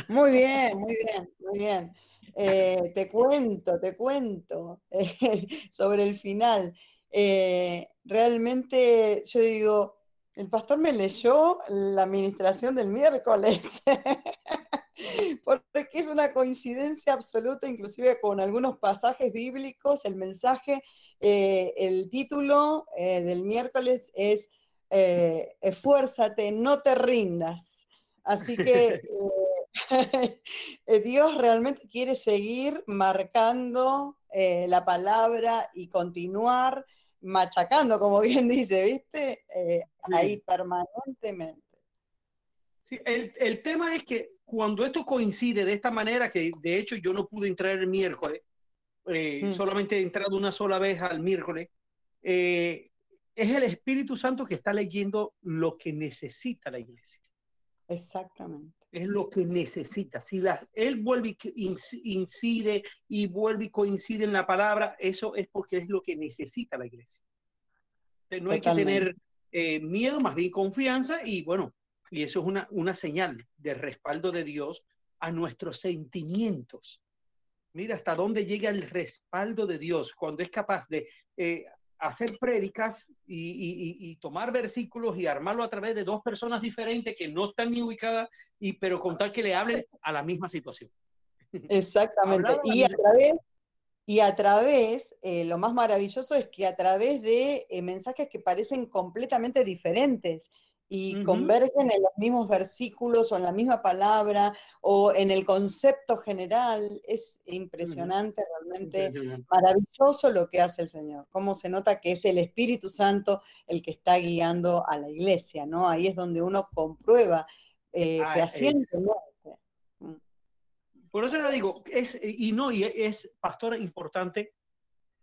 Muy bien, muy bien, muy bien. Eh, te cuento, te cuento sobre el final. Eh, realmente yo digo, el pastor me leyó la administración del miércoles, porque es una coincidencia absoluta, inclusive con algunos pasajes bíblicos, el mensaje eh, el título eh, del miércoles es eh, Esfuérzate, no te rindas. Así que Dios realmente quiere seguir marcando la palabra y continuar machacando, como bien dice, ¿viste? Ahí permanentemente. Sí, el, el, tema es que cuando esto coincide de esta manera, que de hecho yo no pude entrar el miércoles, eh, mm. solamente he entrado una sola vez al miércoles, eh, es el Espíritu Santo que está leyendo lo que necesita la iglesia. Exactamente. Es lo que necesita. Si la, él vuelve y incide y vuelve y coincide en la palabra, eso es porque es lo que necesita la iglesia. no hay que tener eh, miedo, más bien confianza y bueno, y eso es una, una señal de respaldo de Dios a nuestros sentimientos Mira hasta dónde llega el respaldo de Dios cuando es capaz de eh, hacer prédicas y, tomar versículos y armarlo a través de dos personas diferentes que no están ni ubicadas, y, pero contar que le hablen a la misma situación. Exactamente. y a través, y a través eh, lo más maravilloso es que a través de eh, mensajes que parecen completamente diferentes y convergen en los mismos versículos o en la misma palabra o en el concepto general. Es impresionante, realmente maravilloso lo que hace el Señor. Cómo se nota que es el Espíritu Santo el que está guiando a la iglesia, ¿no? Ahí es donde uno comprueba eh, ah, fehacientemente. Mm. Por eso le digo, es, y no, y es, pastora, importante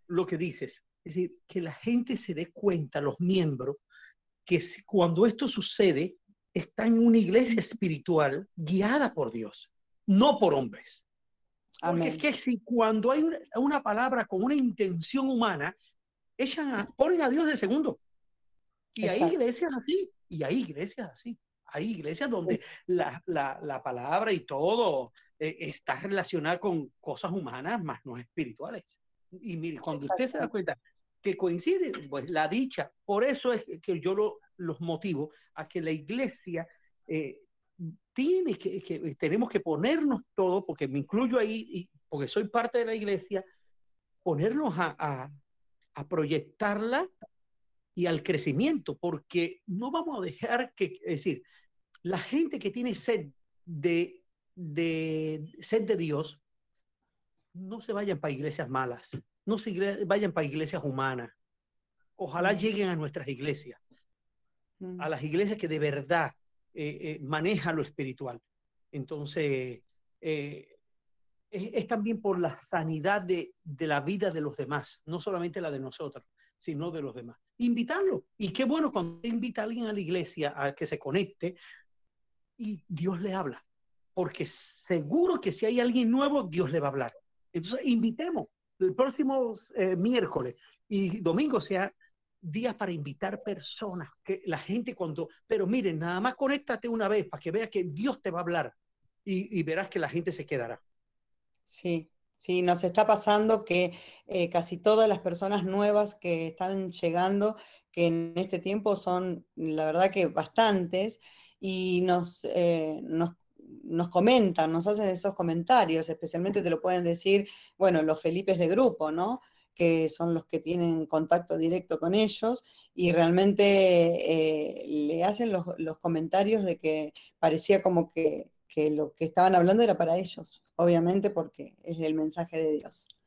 lo que dices. Es decir, que la gente se dé cuenta, los miembros, que cuando esto sucede, está en una iglesia espiritual guiada por Dios, no por hombres. Porque es que si cuando hay una, palabra con una intención humana, echan ponen a Dios de segundo. Y hay iglesias así. Y hay iglesias así. Hay iglesias donde la, la, la palabra y todo eh, está relacionada con cosas humanas, más no espirituales. Y mire, cuando usted se da cuenta que coincide, pues la dicha, por eso es que yo lo, los motivo a que la iglesia eh, tiene que, que, tenemos que ponernos todo, porque me incluyo ahí, y porque soy parte de la iglesia, ponernos a, a, a proyectarla y al crecimiento, porque no vamos a dejar que, es decir, la gente que tiene sed de, de sed de Dios, no se vayan para iglesias malas, no se vayan para iglesias humanas. Ojalá lleguen a nuestras iglesias, a las iglesias que de verdad eh, eh, manejan lo espiritual. Entonces, eh, es, es, también por la sanidad de, de, la vida de los demás, no solamente la de nosotros, sino de los demás. Invitarlo. Y qué bueno cuando invita a alguien a la iglesia a que se conecte y Dios le habla. Porque seguro que si hay alguien nuevo, Dios le va a hablar. Entonces, invitemos el próximo eh, miércoles y domingo sea días para invitar personas, que la gente cuando, pero miren, nada más conéctate una vez para que vea que Dios te va a hablar y, y verás que la gente se quedará. Sí, Sí, nos está pasando que eh, casi todas las personas nuevas que están llegando, que en este tiempo son, la verdad que bastantes, y nos, eh, nos, nos, comentan, nos hacen esos comentarios, especialmente te lo pueden decir, bueno, los Felipes de grupo, ¿no? que son los que tienen contacto directo con ellos, y realmente eh, le hacen los, los comentarios de que parecía como que que lo que estaban hablando era para ellos, obviamente porque es el mensaje de Dios.